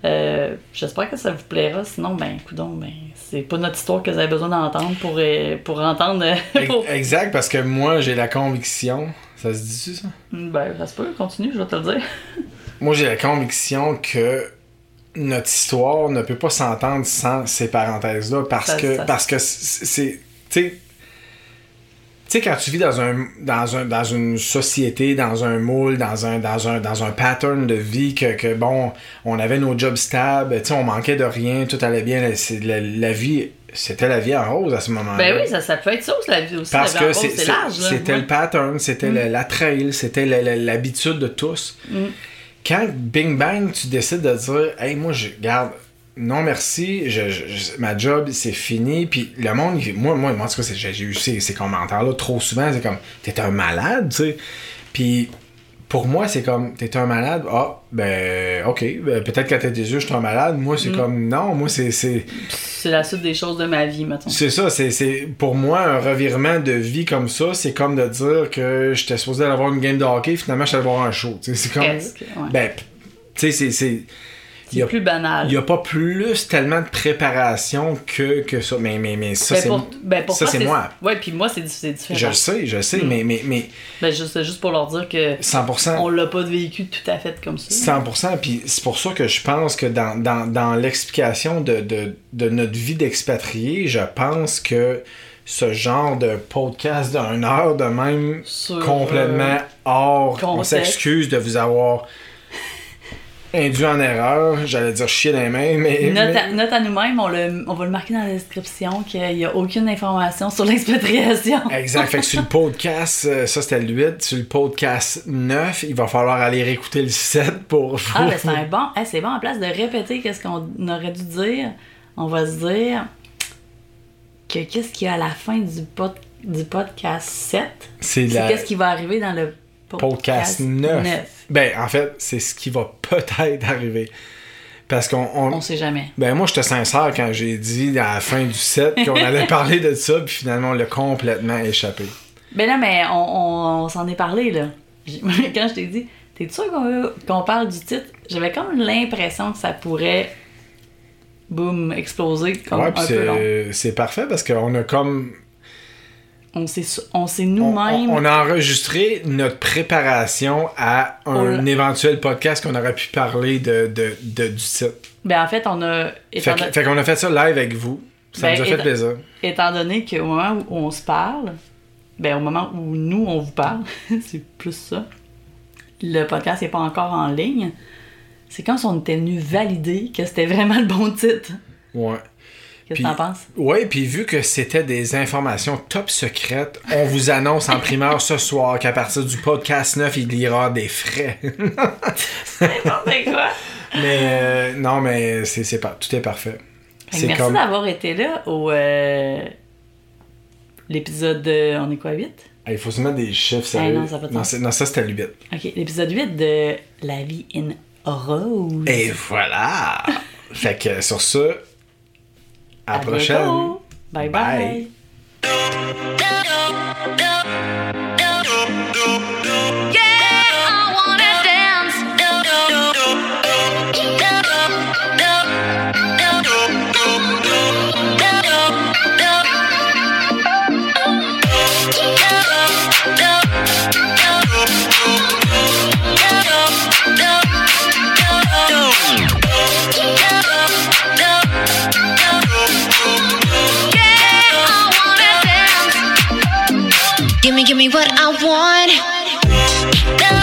A: Euh, J'espère que ça vous plaira. Sinon, ben, coudon, ben, c'est pas notre histoire que vous avez besoin d'entendre pour, euh, pour entendre. Pour- *laughs*
C: Exact, parce que moi j'ai la conviction. Ça se dit ça?
A: Ben, ça se peut, continue, je vais te le dire. *laughs*
C: Moi j'ai la conviction que notre histoire ne peut pas s'entendre sans ces parenthèses-là parce que parce que c'est. Tu sais, sais, quand tu vis dans un, dans un dans une société, dans un moule, dans un dans un dans un pattern de vie que, que bon, on avait nos jobs stables, tu sais, on manquait de rien, tout allait bien, la, la vie c'était la vie en rose à ce moment-là.
A: Ben oui, ça, ça peut être ça la vie aussi.
C: Parce
A: la vie
C: que c'est-
A: large.
C: c'était
A: Ouais.
C: le pattern, c'était le- la trail, c'était l'habitude de tous.
A: Mm.
C: Quand Bing Bang, tu décides de dire, hey, moi, je garde, non merci, je, ma job, c'est fini. Puis le monde, il- moi, moi, moi, en tout cas, j'ai eu ces, ces commentaires-là trop souvent. C'est comme, t'es un malade, tu sais. Puis pour moi, c'est comme, t'es un malade. Ah, ben, ok, ben, peut-être qu'à tes yeux, je suis un malade. Moi,
A: Mm.
C: c'est comme, non, moi, c'est. c'est
A: la suite des choses de ma vie, mettons.
C: c'est ça, c'est, pour moi un revirement de vie comme ça, c'est comme de dire que j'étais supposé aller voir une game de hockey, finalement je suis allé voir un show. Tu sais, C'est comme
A: Presque, ouais.
C: ben tu sais c'est c'est
A: C'est
C: y a-
A: plus banal.
C: il y a pas plus tellement de préparation que, que ça mais mais mais ça
A: Ben,
C: c'est
A: ben,
C: ça, c'est moi.
A: Ouais, puis moi, c'est différent.
C: je le sais, je
A: Mm.
C: sais mais mais mais
A: Ben, c'est juste pour leur dire que
C: 100%
A: on l'a pas vécu tout à fait comme ça.
C: 100%, puis c'est pour ça que je pense que dans, dans, dans l'explication de, de, de notre vie d'expatrié, je pense que ce genre de podcast d'une heure de même,
A: Sur,
C: complètement
A: euh,
C: hors, on s'excuse de vous avoir induit en erreur, j'allais dire chier les mains, mais...
A: Note
C: mais-
A: à, note à nous-mêmes, on, le- on va le marquer dans la description qu'il n'y a aucune information sur l'expatriation. *laughs*
C: Exact. Fait que sur le podcast, euh, ça c'était le 8. Sur le podcast 9, il va falloir aller réécouter le 7 pour.
A: Ah, ben c'est un bon. Hey, c'est bon, en place de répéter qu'est-ce qu'on aurait dû dire, on va se dire que qu'est-ce qu'il y a à la fin du, pod- du podcast 7
C: C'est
A: C'est
C: la
A: qu'est-ce qui va arriver dans le
C: podcast 9. Ben, en fait, c'est ce qui va peut-être *laughs* arriver. Parce qu'on. on-
A: On sait jamais.
C: Ben, moi, j'étais sincère quand j'ai dit à la fin du 7 qu'on *laughs* allait parler de ça, puis finalement, on l'a complètement échappé.
A: Ben là, mais on, on- on s'en est parlé, là. *laughs* Quand je t'ai dit, t'es sûr qu'on qu'on parle du titre? J'avais comme l'impression que ça pourrait, boum, exploser comme
C: ouais,
A: un peu long.
C: c'est- c'est parfait parce qu'on a comme.
A: On s'est on nous-mêmes...
C: on- on a enregistré notre préparation à un
A: On-
C: éventuel podcast qu'on aurait pu parler de, de, de- du titre.
A: Ben en fait, on a...
C: Fait, qu'on a fait ça live avec vous. Ça
A: Ben,
C: nous a fait
A: étant-
C: plaisir.
A: étant donné qu'au moment où on se parle, ben au moment où nous, on vous parle, *laughs* c'est plus ça, le podcast n'est pas encore en ligne, c'est si on était venu valider que c'était vraiment le bon titre.
C: Ouais.
A: Qu'est-ce que t'en penses?
C: Ouais, puis vu que c'était des informations top secrètes, on vous annonce en primeur ce soir qu'à partir du podcast 9, il y aura des frais.
A: N'importe quoi!
C: mais euh, non, mais c'est, c'est pas, tout est parfait. C'est
A: merci
C: comme.
A: d'avoir été là au euh, l'épisode de... On est quoi, 8?
C: Ah, il faut se mettre des chiffres, sérieux.
A: non, ça
C: non, non, ça c'était le 8.
A: Ok, l'épisode 8 de La vie in rose.
C: Et voilà! fait que sur ce, à, la
A: À
C: prochaine.
A: bientôt. Bye bye.
C: Bye.
D: give me what I want.